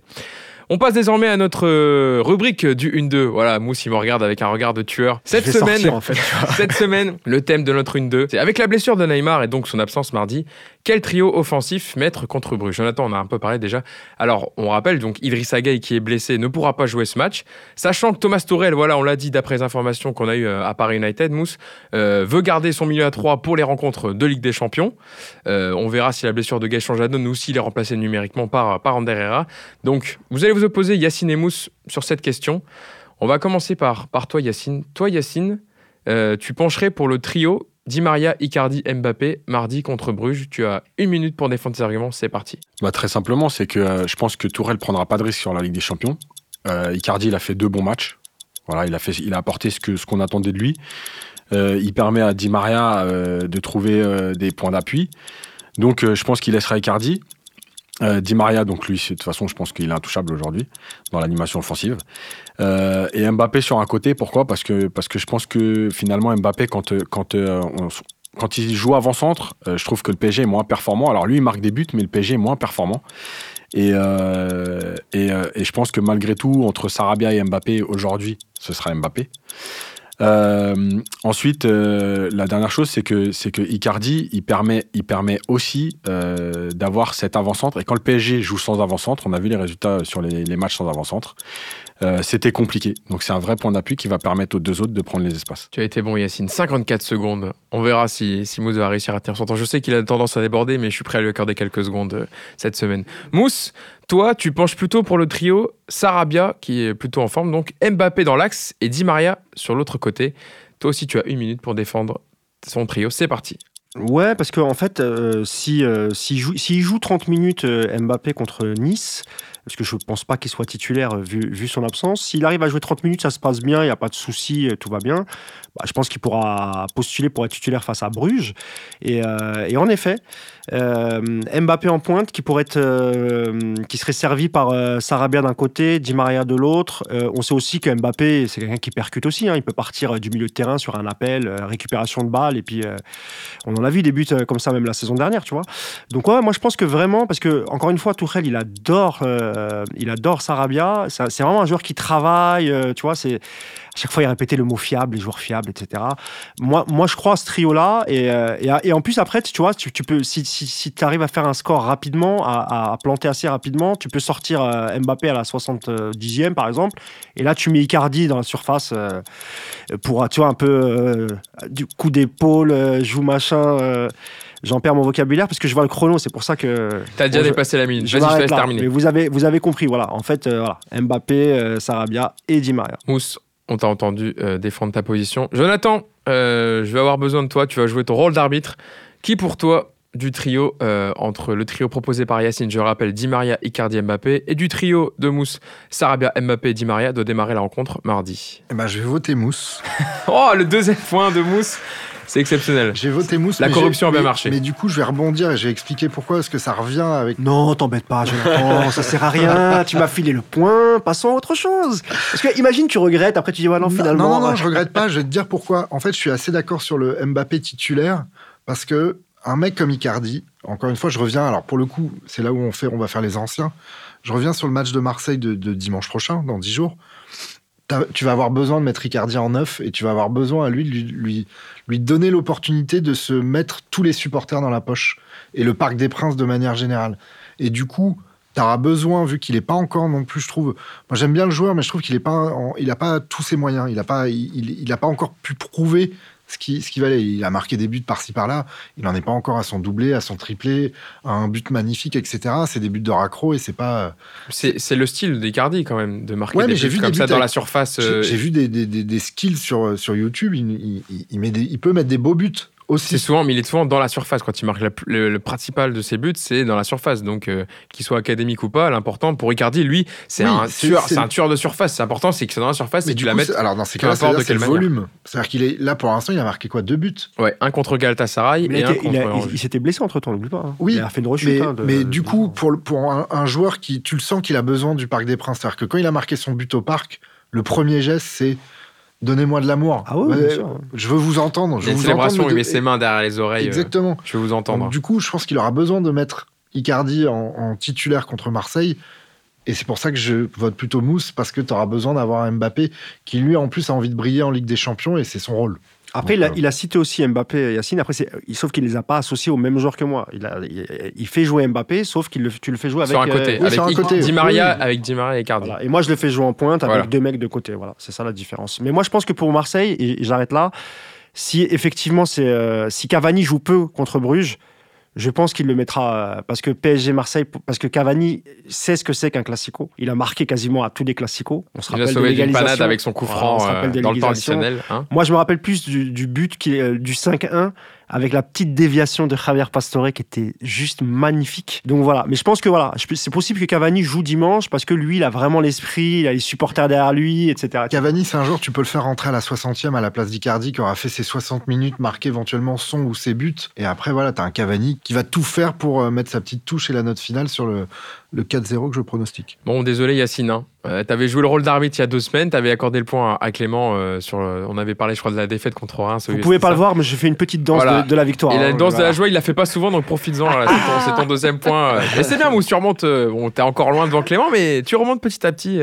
On passe désormais à notre euh, rubrique du 1-2. Voilà, Mousse, il me regarde avec un regard de tueur. Cette semaine, sortir, en fait. tu vois. cette semaine, le thème de notre 1-2, c'est avec la blessure de Neymar et donc son absence mardi, quel trio offensif mettre contre Bruges? Jonathan, on a un peu parlé déjà. Alors, on rappelle donc Idrissa Gueye qui est blessé ne pourra pas jouer ce match, sachant que Thomas Tourel, voilà, on l'a dit d'après les informations qu'on a eues euh, à Paris United, Mousse, euh, veut garder son milieu à 3 pour les rencontres de Ligue des Champions. Euh, on verra si la blessure de Gueye change la donne ou s'il est remplacé numériquement par, par Ander. Donc, vous allez vous opposer Yacine et Mousse sur cette question. On va commencer par, par toi, Yacine. Toi, Yacine, tu pencherais pour le trio Di Maria, Icardi, Mbappé, mardi contre Bruges. Tu as une minute pour défendre tes arguments, c'est parti. Bah, très simplement, c'est que euh, je pense que Tourelle prendra pas de risque sur la Ligue des Champions. Euh, Icardi, il a fait deux bons matchs. Voilà, il a, apporté ce que ce qu'on attendait de lui. Euh, il permet à Di Maria de trouver des points d'appui. Donc, je pense qu'il laissera Icardi. Euh, Di Maria, donc lui, de toute façon, je pense qu'il est intouchable aujourd'hui dans l'animation offensive. Euh, et Mbappé sur un côté, pourquoi? Parce que, parce que je pense que finalement, Mbappé, quand, quand, euh, quand il joue avant-centre, euh, je trouve que le PSG est moins performant. Alors lui, il marque des buts, mais le PSG est moins performant. Et, et, et je pense que malgré tout, entre Sarabia et Mbappé, aujourd'hui, ce sera Mbappé. Euh, ensuite, euh, la dernière chose, c'est que, c'est que Icardi, il permet, aussi euh, d'avoir cet avant-centre. Et quand le PSG joue sans avant-centre, on a vu les résultats sur les matchs sans avant-centre, euh, c'était compliqué. Donc c'est un vrai point d'appui qui va permettre aux deux autres de prendre les espaces. Tu as été bon, Yacine. 54 secondes. On verra si, si Mousse va réussir à tenir son temps. Je sais qu'il a tendance à déborder, mais je suis prêt à lui accorder quelques secondes euh, cette semaine. Mousse, toi, tu penches plutôt pour le trio Sarabia, qui est plutôt en forme, donc Mbappé dans l'axe et Di Maria sur l'autre côté. Toi aussi, tu as une minute pour défendre son trio. C'est parti. Ouais, parce qu'en en fait, euh, si, euh, s'il joue, s'il joue 30 minutes euh, Mbappé contre Nice, parce que je ne pense pas qu'il soit titulaire euh, vu, son absence, s'il arrive à jouer 30 minutes, ça se passe bien, il n'y a pas de souci, euh, tout va bien, bah, je pense qu'il pourra postuler pour être titulaire face à Bruges. Et, euh, en effet, Mbappé en pointe qui pourrait euh, qui serait servi par euh, Sarabia d'un côté, Di Maria de l'autre. Euh, on sait aussi que Mbappé, c'est quelqu'un qui percute aussi. hein. Il peut partir euh, du milieu de terrain sur un appel, euh, récupération de balle, et puis euh, on en a vu des buts euh, comme ça même la saison dernière, tu vois. Donc moi je pense que vraiment, parce que encore une fois, Tourelle, il adore, euh, il adore Sarabia. C'est vraiment un joueur qui travaille, euh, tu vois. C'est à chaque fois il répétait le mot fiable, les joueurs fiables, etc. Moi, moi je crois à ce trio-là, et, euh, et, et en plus après, tu vois, tu, tu peux, si, si, si tu arrives à faire un score rapidement, à, à planter assez rapidement, tu peux sortir euh, Mbappé à la 70e par exemple, et là tu mets Icardi dans la surface euh, pour, tu vois, un peu du coup d'épaule, joue machin. J'en perds mon vocabulaire parce que je vois le chrono, c'est pour ça que. T'as déjà Bon, dépassé la minute. je Vas-y, je te laisse terminer. Mais vous avez, vous avez compris, voilà. En fait, euh, voilà. Mbappé, euh, Sarabia et Di Maria. Mousse, on t'a entendu euh, défendre ta position. Jonathan, euh, je vais avoir besoin de toi. Tu vas jouer ton rôle d'arbitre. Qui pour toi du trio euh, entre le trio proposé par Yacine, je rappelle, Di Maria, Icardi, Mbappé, et du trio de Mousse, Sarabia, Mbappé, Di Maria, doit démarrer la rencontre mardi. Eh ben, je vais voter Mousse. Oh, le deuxième point de Mousse, c'est exceptionnel. J'ai voté Mousse. La mais corruption j'ai- a bien mais- marché. Mais du coup, je vais rebondir et je vais expliquer pourquoi. Parce que ça revient avec. Non, t'embête pas, Jonathan, ça sert à rien. Tu m'as filé le point, passons à autre chose. Parce que imagine, tu regrettes, après tu dis, ouais, non, finalement. Non, non, non, je regrette pas. Je vais te dire pourquoi. En fait, je suis assez d'accord sur le Mbappé titulaire parce que un mec comme Icardi, encore une fois, je reviens. Alors pour le coup, c'est là où on fait, on va faire les anciens. Je reviens sur le match de Marseille de, de dimanche prochain, dans 10 jours. Tu vas avoir besoin de mettre Icardi en neuf et tu vas avoir besoin à lui de lui, lui, donner l'opportunité de se mettre tous les supporters dans la poche et le Parc des Princes de manière générale. Et du coup, tu auras besoin, vu qu'il n'est pas encore non plus, je trouve. Moi, j'aime bien le joueur, mais je trouve qu'il n'a pas, il pas tous ses moyens. Il n'a pas, il, il- pas encore pu prouver ce qui, ce qui valait. Il a marqué des buts par-ci par-là. Il n'en est pas encore à son doublé, à son triplé, à un but magnifique, etc. C'est des buts de raccro et c'est pas. C'est c'est le style d'Icardi quand même, de marquer Ouais, des buts vu comme des ça buts dans avec- la surface. J'ai euh, j'ai vu des, des, des- des skills sur, sur YouTube. Il, il- il- il met des- il peut mettre des beaux buts C'est souvent, mais il est souvent dans la surface. Quand il marque la- le, le principal de ses buts, c'est dans la surface. Donc, euh, qu'il soit académique ou pas, l'important pour Icardi, lui, c'est Oui, un tueur, c'est- un tueur de surface. C'est important, c'est que c'est dans la surface et que tu la mettes. alors dans ces cas-là, c'est manière. volume. C'est-à-dire qu'il est là pour l'instant, il a marqué quoi Deux buts? Ouais, un contre Galatasaray et un il a- contre. il- il s'était blessé entre temps, n'oublie pas. hein. Oui, il a fait une rechute. Mais, hein, de- mais du coup, pour un, un joueur qui, tu le sens qu'il a besoin du Parc des Princes. C'est-à-dire que quand il a marqué son but au Parc, le premier geste, c'est donnez-moi de l'amour. Ah oui, Ouais, bien sûr. Je veux vous entendre. Il Je y a veux une vous célébration, entendre. il me met ses mains derrière les oreilles. euh, Exactement. je veux vous entendre. Donc, du coup, je pense qu'il aura besoin de mettre Icardi en, en titulaire contre Marseille. Et c'est pour ça que je vote plutôt Mousse, parce que tu auras besoin d'avoir un Mbappé qui, lui, en plus, a envie de briller en Ligue des Champions, et c'est son rôle. Après, il a, il a cité aussi Mbappé et Yacine. Après, sauf qu'il les a pas associés au même joueur que moi. Il, a, il, il fait jouer Mbappé, sauf qu'il le, tu le fais jouer avec. sur un côté, euh, oui, avec sur un côté. Di Maria, Oui. avec Di Maria et Icardi. Voilà. Et moi, je le fais jouer en pointe avec Voilà. deux mecs de côté. Voilà, c'est ça la différence. Mais moi, je pense que pour Marseille, et, et j'arrête là, si effectivement, c'est euh, si Cavani joue peu contre Bruges, je pense qu'il le mettra euh, parce que PSG Marseille, parce que Cavani sait ce que c'est qu'un classico. Il a marqué quasiment à tous les classicos. On se Il a rappelle de sauvé panade avec son coup franc rappelle euh, dans le temps additionnel. hein. Moi, je me rappelle plus du, du but qui est, euh, du 5-1 avec la petite déviation de Javier Pastore qui était juste magnifique. Donc voilà. Mais je pense que voilà, c'est possible que Cavani joue dimanche parce que lui, il a vraiment l'esprit, il a les supporters derrière lui, etc. Cavani, c'est un jour, tu peux le faire rentrer à la 60e à la place d'Icardi qui aura fait ses 60 minutes, marqué éventuellement son ou ses buts. Et après, voilà, tu as un Cavani qui va tout faire pour euh, mettre sa petite touche et la note finale sur le, le 4-0 que je pronostique. Bon, désolé Yacine, hein. Euh, tu avais joué le rôle d'arbitre il y a deux semaines, tu avais accordé le point à, Clément euh, sur. on avait parlé, je crois, de la défaite contre Reims. Vous pouvez pas le voir, mais je fais une petite danse de, la victoire. Et la hein, danse de la joie, il la fait pas souvent, donc profites-en. c'est ton, deuxième point. Mais c'est bien, vous tu remontes. bon, t'es encore loin devant Clément, mais tu remontes petit à petit.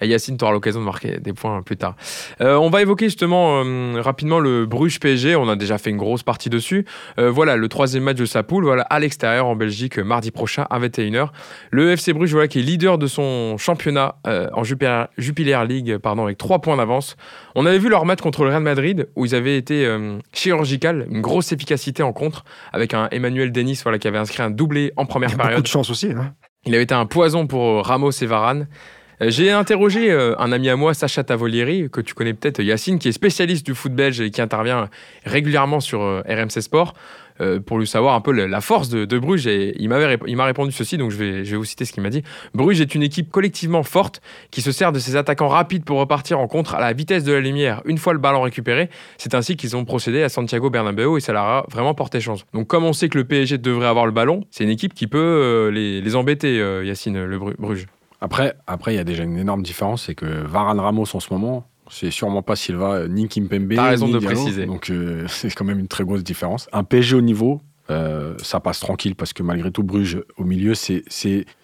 et Yacine, tu auras l'occasion de marquer des points plus tard. on va évoquer justement rapidement le Bruges PSG. On a déjà fait une grosse partie dessus. voilà, le troisième match de sa poule, voilà, à l'extérieur en Belgique, mardi prochain à 21h. Le FC Bruges, voilà, qui est leader de son championnat euh, en Jupiler, League pardon, avec 3 points d'avance. On avait vu leur match contre le Real Madrid où ils avaient été euh, chirurgical, une grosse efficacité en contre avec un Emmanuel Denis voilà, qui avait inscrit un doublé en première période. Beaucoup de chance aussi. Hein. Il avait été un poison pour euh, Ramos et Varane. J'ai interrogé un ami à moi, Sacha Tavolieri, que tu connais peut-être, Yacine, qui est spécialiste du foot belge et qui intervient régulièrement sur RMC Sport. Euh, pour lui savoir un peu la force de, Bruges. Et il m'a répondu ceci, donc je vais, vous citer ce qu'il m'a dit. Bruges est une équipe collectivement forte qui se sert de ses attaquants rapides pour repartir en contre à la vitesse de la lumière une fois le ballon récupéré. C'est ainsi qu'ils ont procédé à Santiago Bernabéu et ça leur a vraiment porté chance. Donc comme on sait que le PSG devrait avoir le ballon, c'est une équipe qui peut euh, les, embêter, euh, Yacine, le Bruges. Après, après, il y a déjà une énorme différence, c'est que Varane Ramos en ce moment, c'est sûrement pas Silva ni Kimpembe. T'as raison de préciser. Donc euh, c'est quand même une très grosse différence. Un PSG au niveau, euh, ça passe tranquille parce que malgré tout, Bruges au milieu, c'est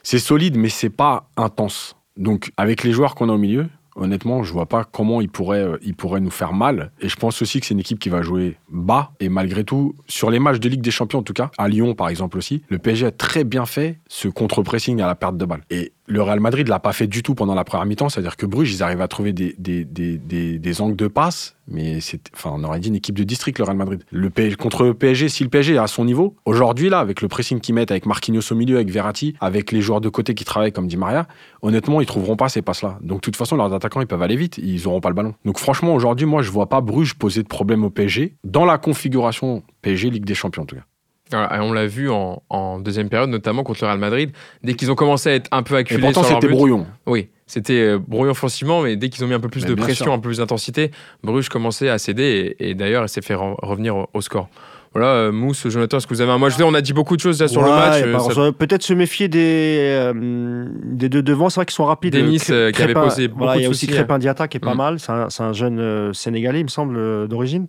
solide, mais c'est pas intense. Donc avec les joueurs qu'on a au milieu, honnêtement, je vois pas comment ils pourraient, euh, ils pourraient nous faire mal. Et je pense aussi que c'est une équipe qui va jouer bas. Et malgré tout, sur les matchs de Ligue des Champions en tout cas, à Lyon par exemple aussi, le PSG a très bien fait ce contre-pressing à la perte de balle. Et le Real Madrid l'a pas fait du tout pendant la première mi-temps, c'est-à-dire que Bruges, ils arrivent à trouver des, des, des, des, angles de passe, mais c'est, enfin, on aurait dit une équipe de district, le Real Madrid. Le contre le PSG, si le PSG est à son niveau, aujourd'hui, là, avec le pressing qu'ils mettent, avec Marquinhos au milieu, avec Verratti, avec les joueurs de côté qui travaillent comme dit Maria, honnêtement, ils trouveront pas ces passes-là. Donc, de toute façon, leurs attaquants, ils peuvent aller vite, ils auront pas le ballon. Donc, franchement, aujourd'hui, moi, je vois pas Bruges poser de problème au PSG dans la configuration PSG Ligue des Champions, en tout cas on l'a vu en, deuxième période, notamment contre le Real Madrid. Dès qu'ils ont commencé à être un peu acculés. Et pourtant, c'était brouillon. Oui, c'était euh, brouillon offensivement, mais dès qu'ils ont mis un peu plus de pression, un peu plus d'intensité, Bruges commençait à céder et, d'ailleurs, il s'est fait revenir au, score. Voilà, euh, Mousse, Jonathan, est-ce que vous avez un match On a dit beaucoup de choses là, sur le match. Euh, peut-être se méfier des, des deux devants, c'est vrai qu'ils sont rapides. Denis qui avait posé beaucoup Il y a aussi Crépin Diata qui est pas mm. mal, c'est un, jeune Sénégalais, il me semble, d'origine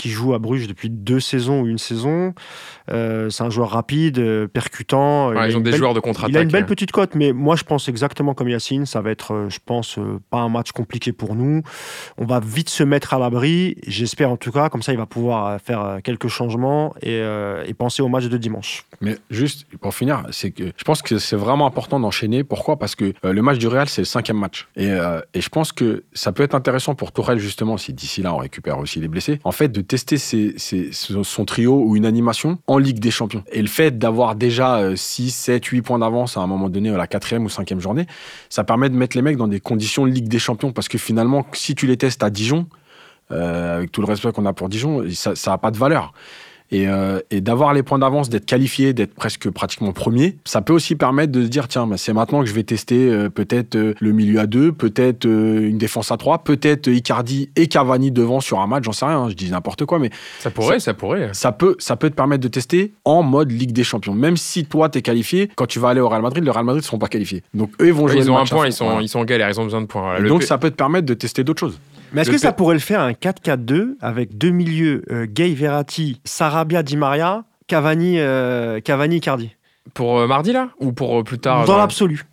qui joue à Bruges depuis deux saisons ou une saison. Euh, c'est un joueur rapide, euh, percutant. ils ont des joueurs de contre-attaque. Il a une belle petite cote, mais moi je pense exactement comme Yacine, ça va être, euh, je pense, pas un match compliqué pour nous. On va vite se mettre à l'abri. J'espère en tout cas, comme ça il va pouvoir faire quelques changements et, penser au match de dimanche. Mais juste pour finir, c'est que je pense que c'est vraiment important d'enchaîner. Pourquoi? Parce que le match du Real c'est le cinquième match et, et, je pense que ça peut être intéressant pour Tourelle justement si d'ici là on récupère aussi les blessés. En fait, de tester son trio ou une animation en Ligue des Champions. Et le fait d'avoir déjà 6, 7, 8 points d'avance à un moment donné à la quatrième ou cinquième journée, ça permet de mettre les mecs dans des conditions de Ligue des Champions. Parce que finalement, si tu les testes à Dijon, euh, avec tout le respect qu'on a pour Dijon, ça n'a pas de valeur. Euh, et, d'avoir les points d'avance, d'être qualifié, d'être presque pratiquement premier, ça peut aussi permettre de se dire tiens, bah, c'est maintenant que je vais tester euh, peut-être euh, le milieu à deux, peut-être une défense à trois, peut-être Icardi et Cavani devant sur un match, j'en sais rien, hein, je dis n'importe quoi, mais ça pourrait, ça, pourrait. Ça peut, ça peut te permettre de tester en mode Ligue des Champions. Même si toi t'es qualifié, quand tu vas aller au Real Madrid, le Real Madrid ne seront pas qualifiés. Donc eux ils vont jouer. Ils ont un point, ils sont, ils sont en galère, ils ont besoin de points. donc ça peut te permettre de tester d'autres choses. Mais est-ce que ça pourrait le faire un 4-4-2 avec deux milieux, euh, Gay Verratti, Sarabia Di Maria, Cavani, euh, Cavani Cardi pour euh, mardi là? Ou pour plus tard Dans l'absolu.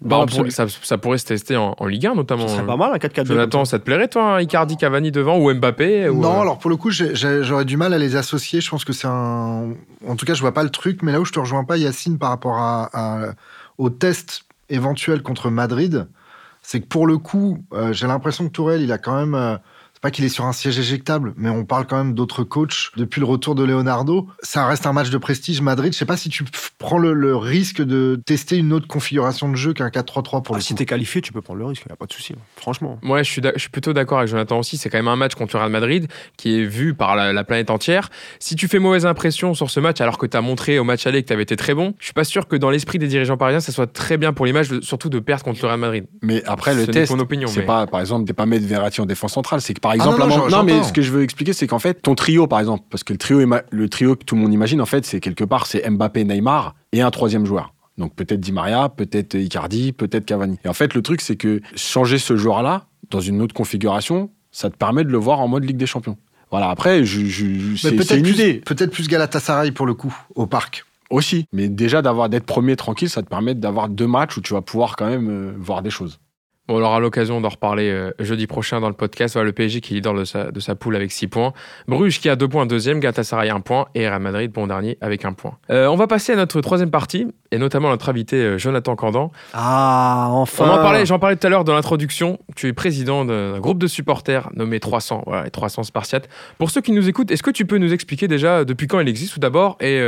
ça, ça, pourrait se tester en, Ligue 1 notamment. Ça serait pas mal un 4-4-2. Jonathan, ça te plairait toi, un Icardi, Cavani devant ou Mbappé Non, alors pour le coup, j'aurais du mal à les associer. Je pense que c'est un. En tout cas, je vois pas le truc, mais là où je te rejoins pas, Yacine, par rapport à, au test éventuel contre Madrid, c'est que pour le coup, j'ai l'impression que Tourelle, il a quand même pas qu'il est sur un siège éjectable, mais on parle quand même d'autres coachs depuis le retour de Leonardo. Ça reste un match de prestige Madrid. Je sais pas si tu prends le, risque de tester une autre configuration de jeu qu'un 4-3-3 pour ah, le Si t'es qualifié, tu peux prendre le risque, il a pas de souci, hein. franchement. Moi, je suis, je suis plutôt d'accord avec Jonathan aussi. C'est quand même un match contre le Real Madrid qui est vu par la, planète entière. Si tu fais mauvaise impression sur ce match alors que tu as montré au match aller que tu avais été très bon, je suis pas sûr que dans l'esprit des dirigeants parisiens, ça soit très bien pour l'image, surtout de perdre contre le Real Madrid. Mais après, le test, c'est pas, par exemple, de pas mettre Verratti en défense centrale. C'est que par ah exemple, non, mais ce que je veux expliquer, c'est qu'en fait, ton trio, par exemple, parce que le trio, le trio que tout le monde imagine, en fait, c'est quelque part, c'est Mbappé, Neymar et un troisième joueur. Donc peut-être Di Maria, peut-être Icardi, peut-être Cavani. Et en fait, le truc, c'est que changer ce joueur-là dans une autre configuration, ça te permet de le voir en mode Ligue des Champions. Voilà, après, je, c'est une idée. Peut-être plus Galatasaray pour le coup, au parc. Aussi, mais déjà d'avoir d'être premier tranquille, ça te permet d'avoir deux matchs où tu vas pouvoir quand même euh, voir des choses. On aura l'occasion d'en reparler euh, jeudi prochain dans le podcast. le PSG qui est leader de sa, de sa poule avec 6 points. Bruges qui a 2 points deuxième, Galatasaray 1 point et Real Madrid bon dernier avec 1 point. Euh, on va passer à notre troisième partie et notamment notre invité euh, Jonathan Candan. Ah, enfin en j'en parlais tout à l'heure dans l'introduction. Tu es président d'un groupe de supporters nommé 300, voilà, les 300 Spartiates. Pour ceux qui nous écoutent, est-ce que tu peux nous expliquer déjà depuis quand il existe tout d'abord et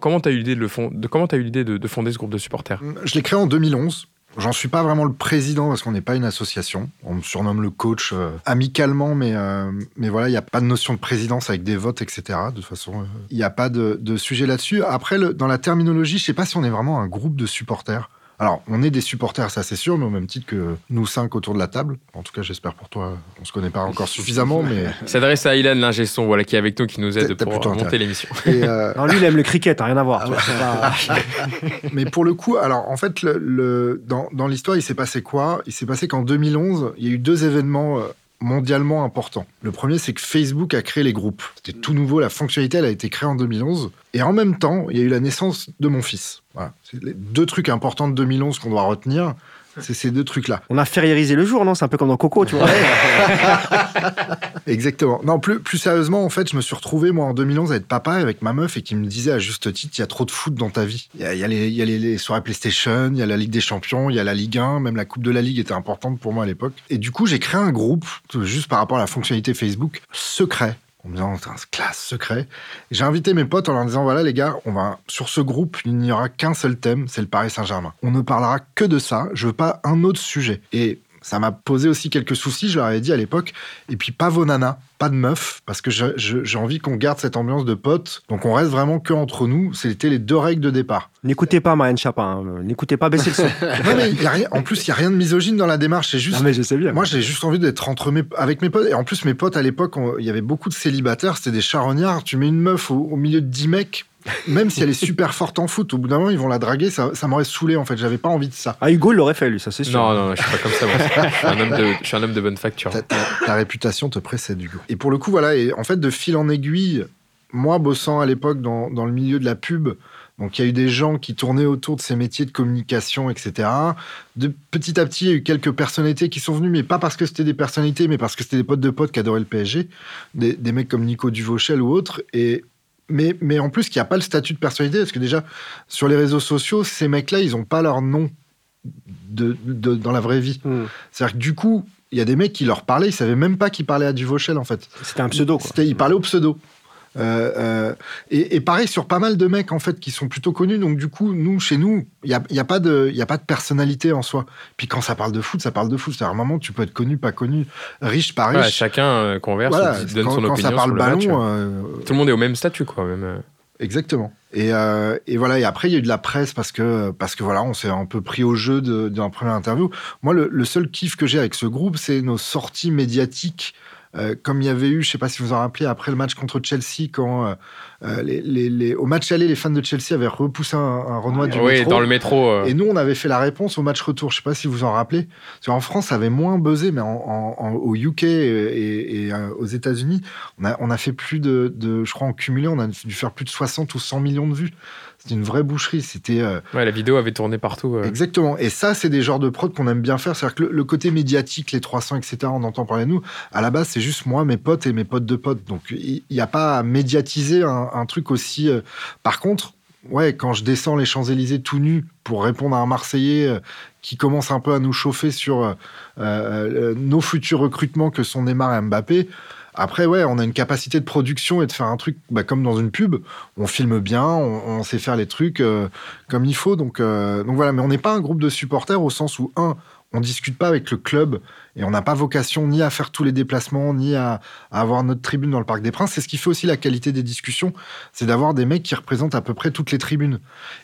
comment tu as eu l'idée de, le fond, de, comment as eu l'idée de, de fonder ce groupe de supporters? Je l'ai créé en 2011 J'en suis pas vraiment le président parce qu'on n'est pas une association. On me surnomme le coach euh, amicalement, mais, euh, mais voilà, il n'y a pas de notion de présidence avec des votes, etc. De toute façon, euh, il n'y a pas de, de sujet là-dessus. Après, dans la terminologie, je sais pas si on est vraiment un groupe de supporters. Alors, on est des supporters, ça c'est sûr, mais au même titre que nous cinq autour de la table. En tout cas, j'espère pour toi, on se connaît pas encore suffisamment, mais... s'adresse à Ilan Lingesson, voilà, qui est avec nous, qui nous aide pour monter l'émission. Euh... lui, il aime le cricket, hein, rien à voir. Ah mais pour le coup, alors en fait, le, dans, l'histoire, il s'est passé quoi? Il s'est passé qu'en 2011, il y a eu deux événements euh, mondialement important. Le premier, c'est que Facebook a créé les groupes. C'était tout nouveau, la fonctionnalité, elle a été créée en 2011. Et en même temps, il y a eu la naissance de mon fils. Voilà. C'est les deux trucs importants de 2011 qu'on doit retenir. C'est ces deux trucs-là. On a fériérisé le jour, non? C'est un peu comme dans Coco, tu vois. Exactement. Non, plus, plus sérieusement, en fait, je me suis retrouvé, moi, en 2011, à être papa avec ma meuf et qui me disait à juste titre, il y a trop de foot dans ta vie. Il y a, les, y a les, soirées PlayStation, il y a la Ligue des Champions, il y a la Ligue 1, même la Coupe de la Ligue était importante pour moi à l'époque. Et du coup, j'ai créé un groupe, juste par rapport à la fonctionnalité Facebook, secret en me disant, c'est un classe secret. J'ai invité mes potes en leur disant, voilà les gars, on va sur ce groupe, il n'y aura qu'un seul thème, c'est le Paris Saint-Germain. On ne parlera que de ça, je veux pas un autre sujet. Et ça m'a posé aussi quelques soucis, je leur avais dit à l'époque. Et puis pas vos nanas, pas de meufs, parce que j'ai envie qu'on garde cette ambiance de potes. Donc on reste vraiment que entre nous. C'était les deux règles de départ. N'écoutez pas Marianne Chapin, hein. n'écoutez pas baisser le son. en plus, il y a rien de misogyne dans la démarche. C'est juste. mais je sais bien. Moi, j'ai juste envie d'être entre mes, avec mes potes. Et en plus, mes potes à l'époque, il y avait beaucoup de célibataires. C'était des charognards. Tu mets une meuf au, au milieu de 10 mecs même si elle est super forte en foot, au bout d'un moment, ils vont la draguer, ça, m'aurait saulé en fait. J'avais pas envie de ça. Ah, Hugo l'aurait fait, lui, ça c'est sûr. Non, non, je suis pas comme ça. Je, suis un homme de, je suis un homme de bonne facture. Ta, réputation te précède, Hugo. Et pour le coup, voilà, et en fait, de fil en aiguille, moi, bossant à l'époque dans, dans, le milieu de la pub, donc il y a eu des gens qui tournaient autour de ces métiers de communication, etc. De petit à petit, il y a eu quelques personnalités qui sont venues, mais pas parce que c'était des personnalités, mais parce que c'était des potes de potes qui adoraient le PSG, des, des mecs comme Nico Duvauchel ou autres. Et mais, mais en plus, qu'il n'y a pas le statut de personnalité, parce que déjà, sur les réseaux sociaux, ces mecs-là, ils n'ont pas leur nom de, dans la vraie vie. Hmm. C'est-à-dire que du coup, il y a des mecs qui leur parlaient, ils savaient même pas qu'ils parlaient à Duvauchel, en fait. C'était un pseudo, quoi. Ils parlaient au pseudo. Euh, euh, et, pareil sur pas mal de mecs en fait qui sont plutôt connus. Donc du coup, nous chez nous, il y a, y a, pas de y a pas de personnalité en soi. Puis quand ça parle de foot, ça parle de foot. C'est à un moment tu peux être connu, pas connu, riche, pas riche. chacun euh, converse, donne son opinion. Quand ça parle ballon, tout le monde est au même statut quoi. Même. Exactement. Et, et, voilà. Et après, il y a eu de la presse parce que parce que voilà, on s'est un peu pris au jeu d'une première interview. Moi, le, le seul kiff que j'ai avec ce groupe, c'est nos sorties médiatiques euh, comme il y avait eu, je ne sais pas si vous en rappelez, après le match contre Chelsea, quand euh, euh, les, au match aller, les fans de Chelsea avaient repoussé un, un Renoir du oui, métro. dans le métro. Et nous, on avait fait la réponse au match retour. Je ne sais pas si vous en rappelez. En France, ça avait moins buzzé, mais en, au UK et, aux États-Unis, on a, on a fait plus de, de, je crois, en cumulé, on a dû faire plus de 60 ou 100 millions de vues. C'était une vraie boucherie. C'était. Euh, ouais, la vidéo avait tourné partout. Exactement. Et ça, c'est des genres de prod qu'on aime bien faire. C'est-à-dire que le, côté médiatique, les 300, etc., on entend parler de nous. À la base, c'est juste moi, mes potes et mes potes de potes. Donc, il n'y a pas à médiatiser un, truc aussi. Euh, par contre, ouais, quand je descends les Champs-Élysées tout nu pour répondre à un Marseillais euh, qui commence un peu à nous chauffer sur euh, euh, nos futurs recrutements que sont Neymar et Mbappé, après, ouais, on a une capacité de production et de faire un truc bah, comme dans une pub. On filme bien, on, sait faire les trucs euh, comme il faut. Donc, euh, donc voilà, mais on n'est pas un groupe de supporters au sens où, un, on discute pas avec le club et on n'a pas vocation ni à faire tous les déplacements, ni à, avoir notre tribune dans le Parc des Princes. C'est ce qui fait aussi la qualité des discussions, c'est d'avoir des mecs qui représentent à peu près toutes les tribunes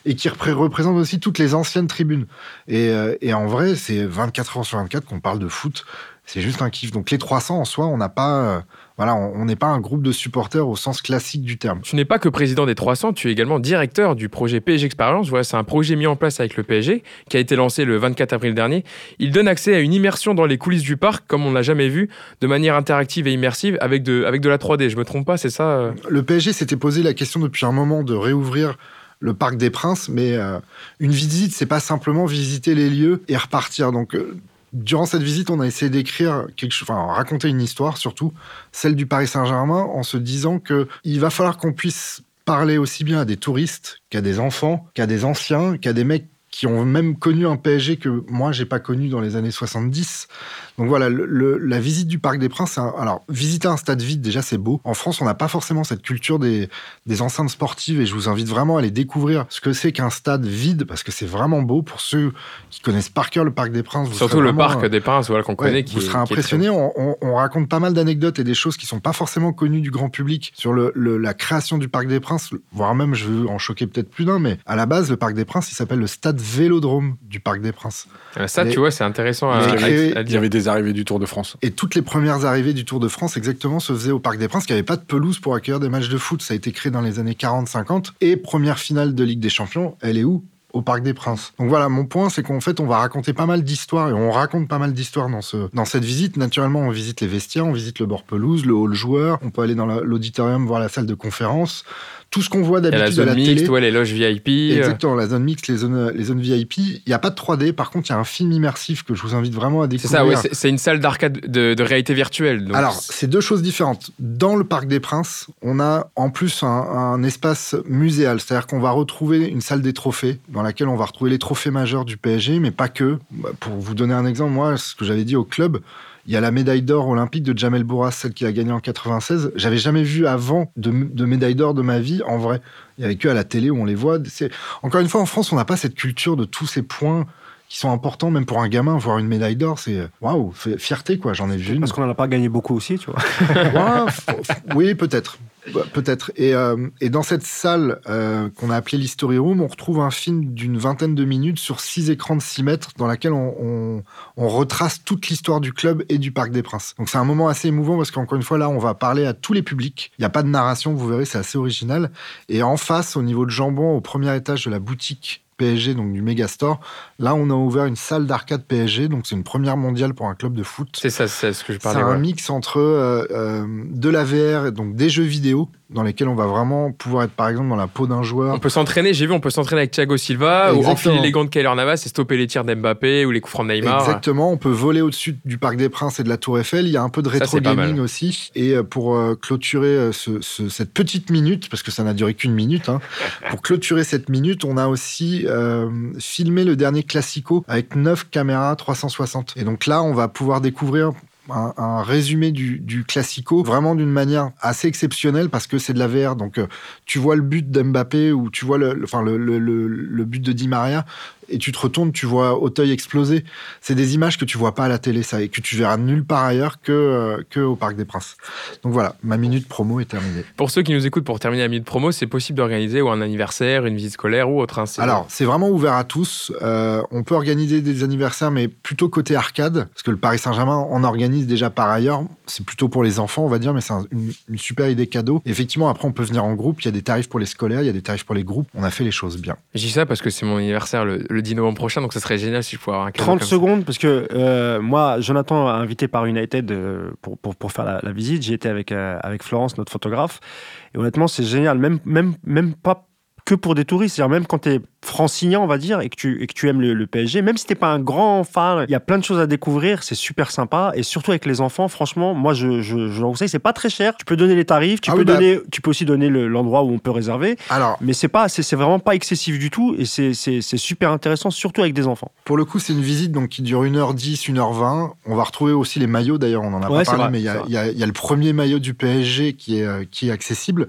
et qui repré- représentent aussi toutes les anciennes tribunes. Et, euh, en vrai, c'est 24 heures sur 24 qu'on parle de foot. C'est juste un kiff. Donc les 300 en soi, on n'a pas, voilà, on n'est pas un groupe de supporters au sens classique du terme. Tu n'es pas que président des 300, tu es également directeur du projet PSG Experience. Voilà, c'est un projet mis en place avec le PSG qui a été lancé le 24 avril dernier. Il donne accès à une immersion dans les coulisses du parc comme on l'a jamais vu, de manière interactive et immersive avec de, avec de la 3D. Je me trompe pas, c'est ça euh Le PSG s'était posé la question depuis un moment de réouvrir le Parc des Princes, mais euh, une visite, c'est pas simplement visiter les lieux et repartir. Donc, euh, durant cette visite, on a essayé d'écrire quelque chose, enfin, raconter une histoire, surtout celle du Paris Saint-Germain, en se disant que il va falloir qu'on puisse parler aussi bien à des touristes qu'à des enfants, qu'à des anciens, qu'à des mecs qui ont même connu un PSG que moi j'ai pas connu dans les années 70. Donc voilà, le- le- la visite du Parc des Princes, un- alors visiter un stade vide déjà c'est beau. En France, on n'a pas forcément cette culture des, des enceintes sportives et je vous invite vraiment à aller découvrir ce que c'est qu'un stade vide parce que c'est vraiment beau pour ceux qui connaissent par cœur le Parc des Princes. vous Surtout le parc des Princes voilà, qu'on Ouais, connaît. Qui vous serez très impressionné. On, on- on raconte pas mal d'anecdotes et des choses qui sont pas forcément connues du grand public sur le- la création du Parc des Princes, voire même, je veux en choquer peut-être plus d'un, mais à la base, le Parc des Princes, il s'appelle le stade Vélodrome du Parc des Princes. Euh, Ça, Les- tu vois, c'est intéressant à, à Il y avait des arrivées du Tour de France. Et toutes les premières arrivées du Tour de France, exactement, se faisaient au Parc des Princes, qui n'avait pas de pelouse pour accueillir des matchs de foot. Ça a été créé dans les années 40-50. Et première finale de Ligue des Champions, elle est où? Au Parc des Princes. Donc voilà, mon point, c'est qu'en fait, on va raconter pas mal d'histoires et on raconte pas mal d'histoires dans, ce, dans cette visite. Naturellement, on visite les vestiaires, on visite le bord pelouse, le hall joueur, on peut aller dans la- l'auditorium voir la salle de conférence. Tout ce qu'on voit d'habitude à zone la mixte, télé. ouais, les loges VIP. euh, Exactement, la zone mixte, les zones, les zones VIP. Il n'y a pas de 3D, par contre, il y a un film immersif que je vous invite vraiment à C'est découvrir. ça, ouais, c'est c'est une salle d'arcade de, de réalité virtuelle. donc Alors, c'est deux choses différentes. Dans le Parc des Princes, on a en plus un, un espace muséal, c'est-à-dire qu'on va retrouver une salle des trophées dans laquelle on va retrouver les trophées majeurs du PSG, mais pas que. Bah, Pour vous donner un exemple, moi, ce que j'avais dit au club, il y a la médaille d'or olympique de Jamel Bourras, celle qu'il a gagnée en 96. J'avais jamais vu avant de, de médaille d'or de ma vie, en vrai. Il y avait que à la télé où on les voit. C'est- Encore une fois, en France, on n'a pas cette culture de tous ces points qui sont importants, même pour un gamin, voir une médaille d'or, c'est waouh, fierté quoi. J'en ai vu une. Parce qu'on n'en a pas gagné beaucoup aussi, tu vois. Ouais, oui, peut-être. Bah, Peut-être. Et, euh, et dans cette salle euh, qu'on a appelée l'History Room, on retrouve un film d'une vingtaine de minutes sur six écrans de 6 mètres dans laquelle on, on- on retrace toute l'histoire du club et du Parc des Princes. Donc c'est un moment assez émouvant parce qu'encore une fois, là, on va parler à tous les publics. Il n'y a pas de narration, vous verrez, c'est assez original. Et en face, au niveau de Jambon, au premier étage de la boutique PSG, donc du Megastore, là, on a ouvert une salle d'arcade PSG. Donc c'est une première mondiale pour un club de foot. c'est ça, c'est ce que je C'est parlais. un voilà. mix entre euh, euh, de la VR, et donc des jeux vidéo, dans lesquels on va vraiment pouvoir être par exemple dans la peau d'un joueur. On peut s'entraîner, j'ai vu, on peut s'entraîner avec Thiago Silva ou enfiler les gants de Kaylor Navas et stopper les tirs d'Mbappé ou les coups francs de Neymar. Exactement, on peut voler au-dessus du Parc des Princes et de la Tour Eiffel. Il y a un peu de rétro gaming aussi. Et euh, pour euh, clôturer euh, ce- ce- cette petite minute, parce que ça n'a duré qu'une minute, hein, pour clôturer cette minute, on a aussi euh, filmé le dernier Classico avec 9 caméras 360. Et donc là, on va pouvoir découvrir un, résumé du, du Classico vraiment d'une manière assez exceptionnelle parce que c'est de la VR. Donc euh, tu vois le but d'Mbappé ou tu vois le, le- le- le but de Di Maria et tu te retournes, tu vois Auteuil exploser. C'est des images que tu vois pas à la télé, ça, et que tu verras nulle part ailleurs que, euh, que au Parc des Princes. Donc voilà, ma minute promo est terminée. Pour ceux qui nous écoutent pour terminer la minute promo, c'est possible d'organiser ou un anniversaire, une visite scolaire ou autre. hein, Alors, c'est vraiment ouvert à tous. Euh, on peut organiser des anniversaires, mais plutôt côté arcade, parce que le Paris Saint-Germain en organise déjà par ailleurs. C'est plutôt pour les enfants, on va dire, mais c'est un- une, une super idée cadeau. Effectivement, après, on peut venir en groupe. Il y a des tarifs pour les scolaires, il y a des tarifs pour les groupes. On a fait les choses bien. Je dis ça parce que c'est mon anniversaire le, le 10 novembre prochain, donc ça serait génial si je pouvais avoir un cadeau 30 comme ça. secondes, parce que euh, moi, Jonathan, invité par United euh, pour, pour, pour faire la, la visite, j'y étais avec, euh, avec Florence, notre photographe. Et honnêtement, c'est génial. Même, même, même pas que pour des touristes. C'est-à-dire même quand tu es francilien, on va dire, et que tu, et que tu aimes le, le PSG, même si t'es pas un grand fan, il y a plein de choses à découvrir, c'est super sympa. Et surtout avec les enfants, franchement, moi, je, je, je le conseille, c'est pas très cher. Tu peux donner les tarifs, tu, Ah peux, oui, bah- tu peux aussi donner le- l'endroit où on peut réserver. Alors, Mais c'est pas, c'est vraiment pas excessif du tout et c'est super intéressant, surtout avec des enfants. pour le coup, c'est une visite donc, qui dure 1h10, 1h20. On va retrouver aussi les maillots, d'ailleurs, on en a Ouais, pas parlé, vrai, mais il y, a- y y le premier maillot du PSG qui est, euh, qui est accessible.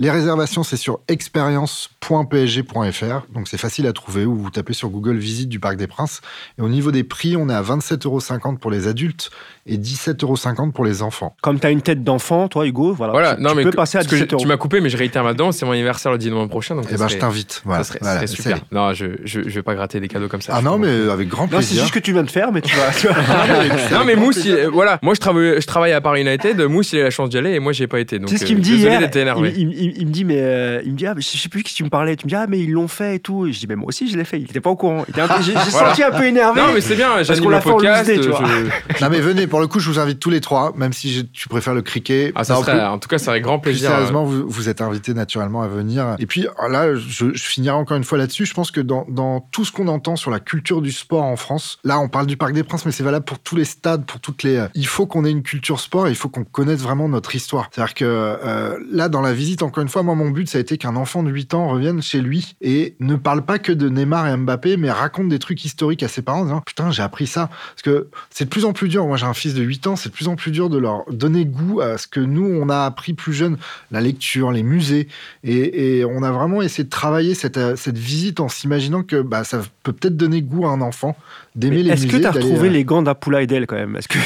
Les réservations, c'est sur expérience.psg.fr. Donc, c'est facile à trouver ou vous tapez sur Google Visite du Parc des Princes. Et au niveau des prix, on est à 27,50 euros pour les adultes et 17,50 euros pour les enfants. Comme tu as une tête d'enfant, toi, Hugo, voilà, Voilà, tu, non, tu mais peux que- passer à parce que je- 17 euros. tu m'as coupé, mais je réitère maintenant. C'est mon anniversaire le 10 novembre prochain. Donc Eh ben, je t'invite. Voilà, ça serait, voilà, ça serait super. Non, je, je, je vais pas gratter des cadeaux comme ça. Ah non, mais avec grand Non, c'est plaisir. juste que tu viens de faire, mais tu vas. tu vas- Non, mais Mousse, il- euh, voilà, moi je travaille, je travaille à Paris United. Mousse, il a la chance d'y aller et moi j'y ai pas été. Sais ce euh, qu'il me dit hier il, me dit, mais euh, il me dit, ah, mais je sais plus qui tu me parlais. Tu me dis, ah, mais ils l'ont fait et tout. Et je dis, mais moi aussi, je l'ai fait. Il était pas au courant. Il était un peu- J'ai j'ai senti un peu énervé. Non, mais c'est bien, j'anime qu'on le l'a fait en podcast. Non, mais venez, pour le coup, je vous invite tous les trois, même si je- tu préfères le cricket. Ah, ça serait, plus- en tout cas, ça serait grand Plus plaisir. euh, sérieusement, vous, vous êtes invités naturellement à venir. Et puis là, je, je finirai encore une fois là-dessus. Je pense que dans, dans tout ce qu'on entend sur la culture du sport en France, là, on parle du Parc des Princes, mais c'est valable pour tous les stades, pour toutes les. Il faut qu'on ait une culture sport et il faut qu'on connaisse vraiment notre histoire. C'est-à-dire que euh, là, dans la visite, encore une fois, moi, mon but, ça a été qu'un enfant de 8 ans revienne chez lui et ne parle pas que de Neymar et Mbappé, mais raconte des trucs historiques à ses parents en disant Putain, j'ai appris ça. Parce que c'est de plus en plus dur. Moi, j'ai un fils de 8 ans, c'est de plus en plus dur de leur donner goût à ce que nous, on a appris plus jeune, la lecture, les musées. Et, et on a vraiment essayé de travailler cette, euh, cette visite en s'imaginant que bah, ça peut peut-être donner goût à un enfant d'aimer Mais les Est-ce musées. que tu as retrouvé euh, les gants d'Apoula Edel quand même? Est-ce que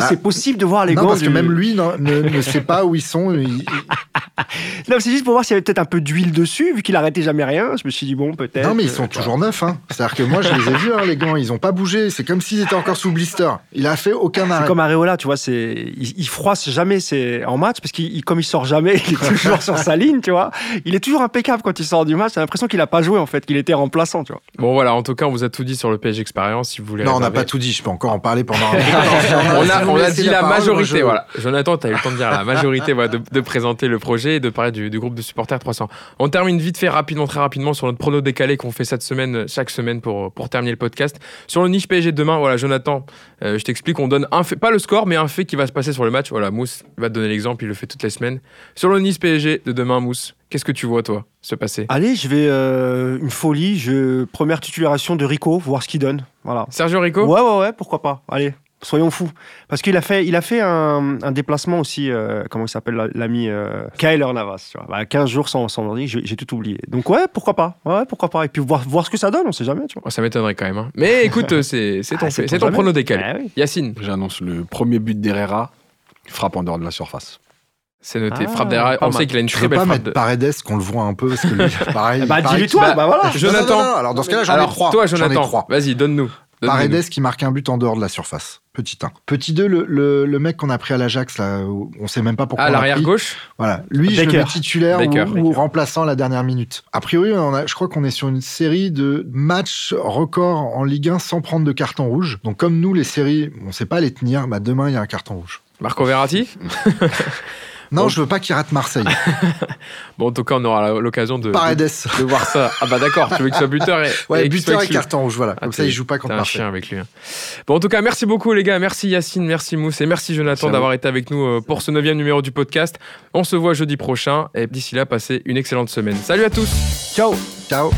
Ah. c'est possible de voir les Non, gants parce que même lui non, ne, ne sait pas où ils sont. Il- Non, c'est juste pour voir s'il y avait peut-être un peu d'huile dessus, vu qu'il arrêtait jamais rien. Je me suis dit bon, peut-être. Non, mais ils sont euh, toujours neufs. Hein. C'est-à-dire que moi, je les ai vus, hein, les gants. Ils ont pas bougé. C'est comme s'ils étaient encore sous blister. Il a fait aucun C'est arrêt. comme Areola, tu vois, c'est il, il froisse jamais c'est en match parce qu'il il- comme il sort jamais, il est toujours sur sa ligne, tu vois. Il est toujours impeccable quand il sort du match. J'ai l'impression qu'il a pas joué en fait, qu'il était remplaçant, tu vois. Bon, voilà, en tout cas, on vous a tout dit sur le PSG Si vous voulez Non, on n'a pas tout dit. Je peux encore en parler pendant. un on a, on a dit la, majorité, voilà. Jonathan, tu as eu le temps de dire la majorité voilà, de, de présenter le projet et de parler du, du groupe de supporters 300. On termine vite fait, rapidement, très rapidement, sur notre prono décalé qu'on fait cette semaine, chaque semaine pour, pour terminer le podcast. Sur le niche PSG de demain, voilà, Jonathan, euh, je t'explique, on donne un fait, pas le score, mais un fait qui va se passer sur le match. Voilà, Mousse va te donner l'exemple, il le fait toutes les semaines. Sur le nice PSG de demain, Mousse, qu'est-ce que tu vois, toi, se passer Allez, je vais euh, une folie. Je première titularisation de Rico, voir ce qu'il donne. Voilà. Sergio Rico? Ouais, ouais, ouais, pourquoi pas. Allez, soyons fous. Parce qu'il a fait, il a fait un, un déplacement aussi, euh, comment il s'appelle la- l'ami euh, Kyler Navas. Tu vois. Bah, 15 jours sans, sans ordi, j'ai tout oublié. Donc ouais, pourquoi pas. Ouais, pourquoi pas. Et puis voir, voir ce que ça donne, on sait jamais, tu vois. Oh, Ça m'étonnerait quand même. hein. Mais écoute, euh, c'est c'est ton, Ah, fait, ton jamais. prono décalé. Ah oui. Yacine, J'annonce le premier but d'Herrera, frappe en dehors de la surface. C'est noté. Ah, frappe derrière. On sait qu'il a une très belle pas frappe. mettre de- Paredes qu'on le voit un peu parce que lui, pareil. Bah, dis-lui toi, Bah, bah, voilà. Jonathan. Non, non, non, Alors dans ce cas-là, j'en ai trois. toi, J'en ai Jonathan, trois. vas-y, donne-nous. Donne-nous. Paredes qui marque un but en dehors de la surface. Petit 1. Petit 2, le, le, le mec qu'on a pris à l'Ajax, là, où on sait même pas pourquoi. À l'a l'arrière gauche Voilà. Lui, je le Baker. mets titulaire Baker. ou, ou remplaçant à la dernière minute. A priori, on a, je crois qu'on est sur une série de matchs records en Ligue 1 sans prendre de carton rouge. Donc, comme nous, les séries, on sait pas les tenir, bah, demain, il y a un carton rouge. Marco Verratti Non, je veux pas qu'il rate Marseille. Bon, en tout cas, on aura l'occasion de, de, voir ça. Ah bah d'accord, tu veux qu'il soit buteur et, Ouais, et buteur et carton rouge, voilà. Ah, Comme ça, il joue pas contre un Marseille. chien avec lui. hein. Bon, en tout cas, merci beaucoup les gars. Merci Yacine, merci Mousse et merci Jonathan d'avoir été avec nous euh, pour ce neuvième numéro du podcast. On se voit jeudi prochain et d'ici là, passez une excellente semaine. Salut à tous Ciao. Ciao.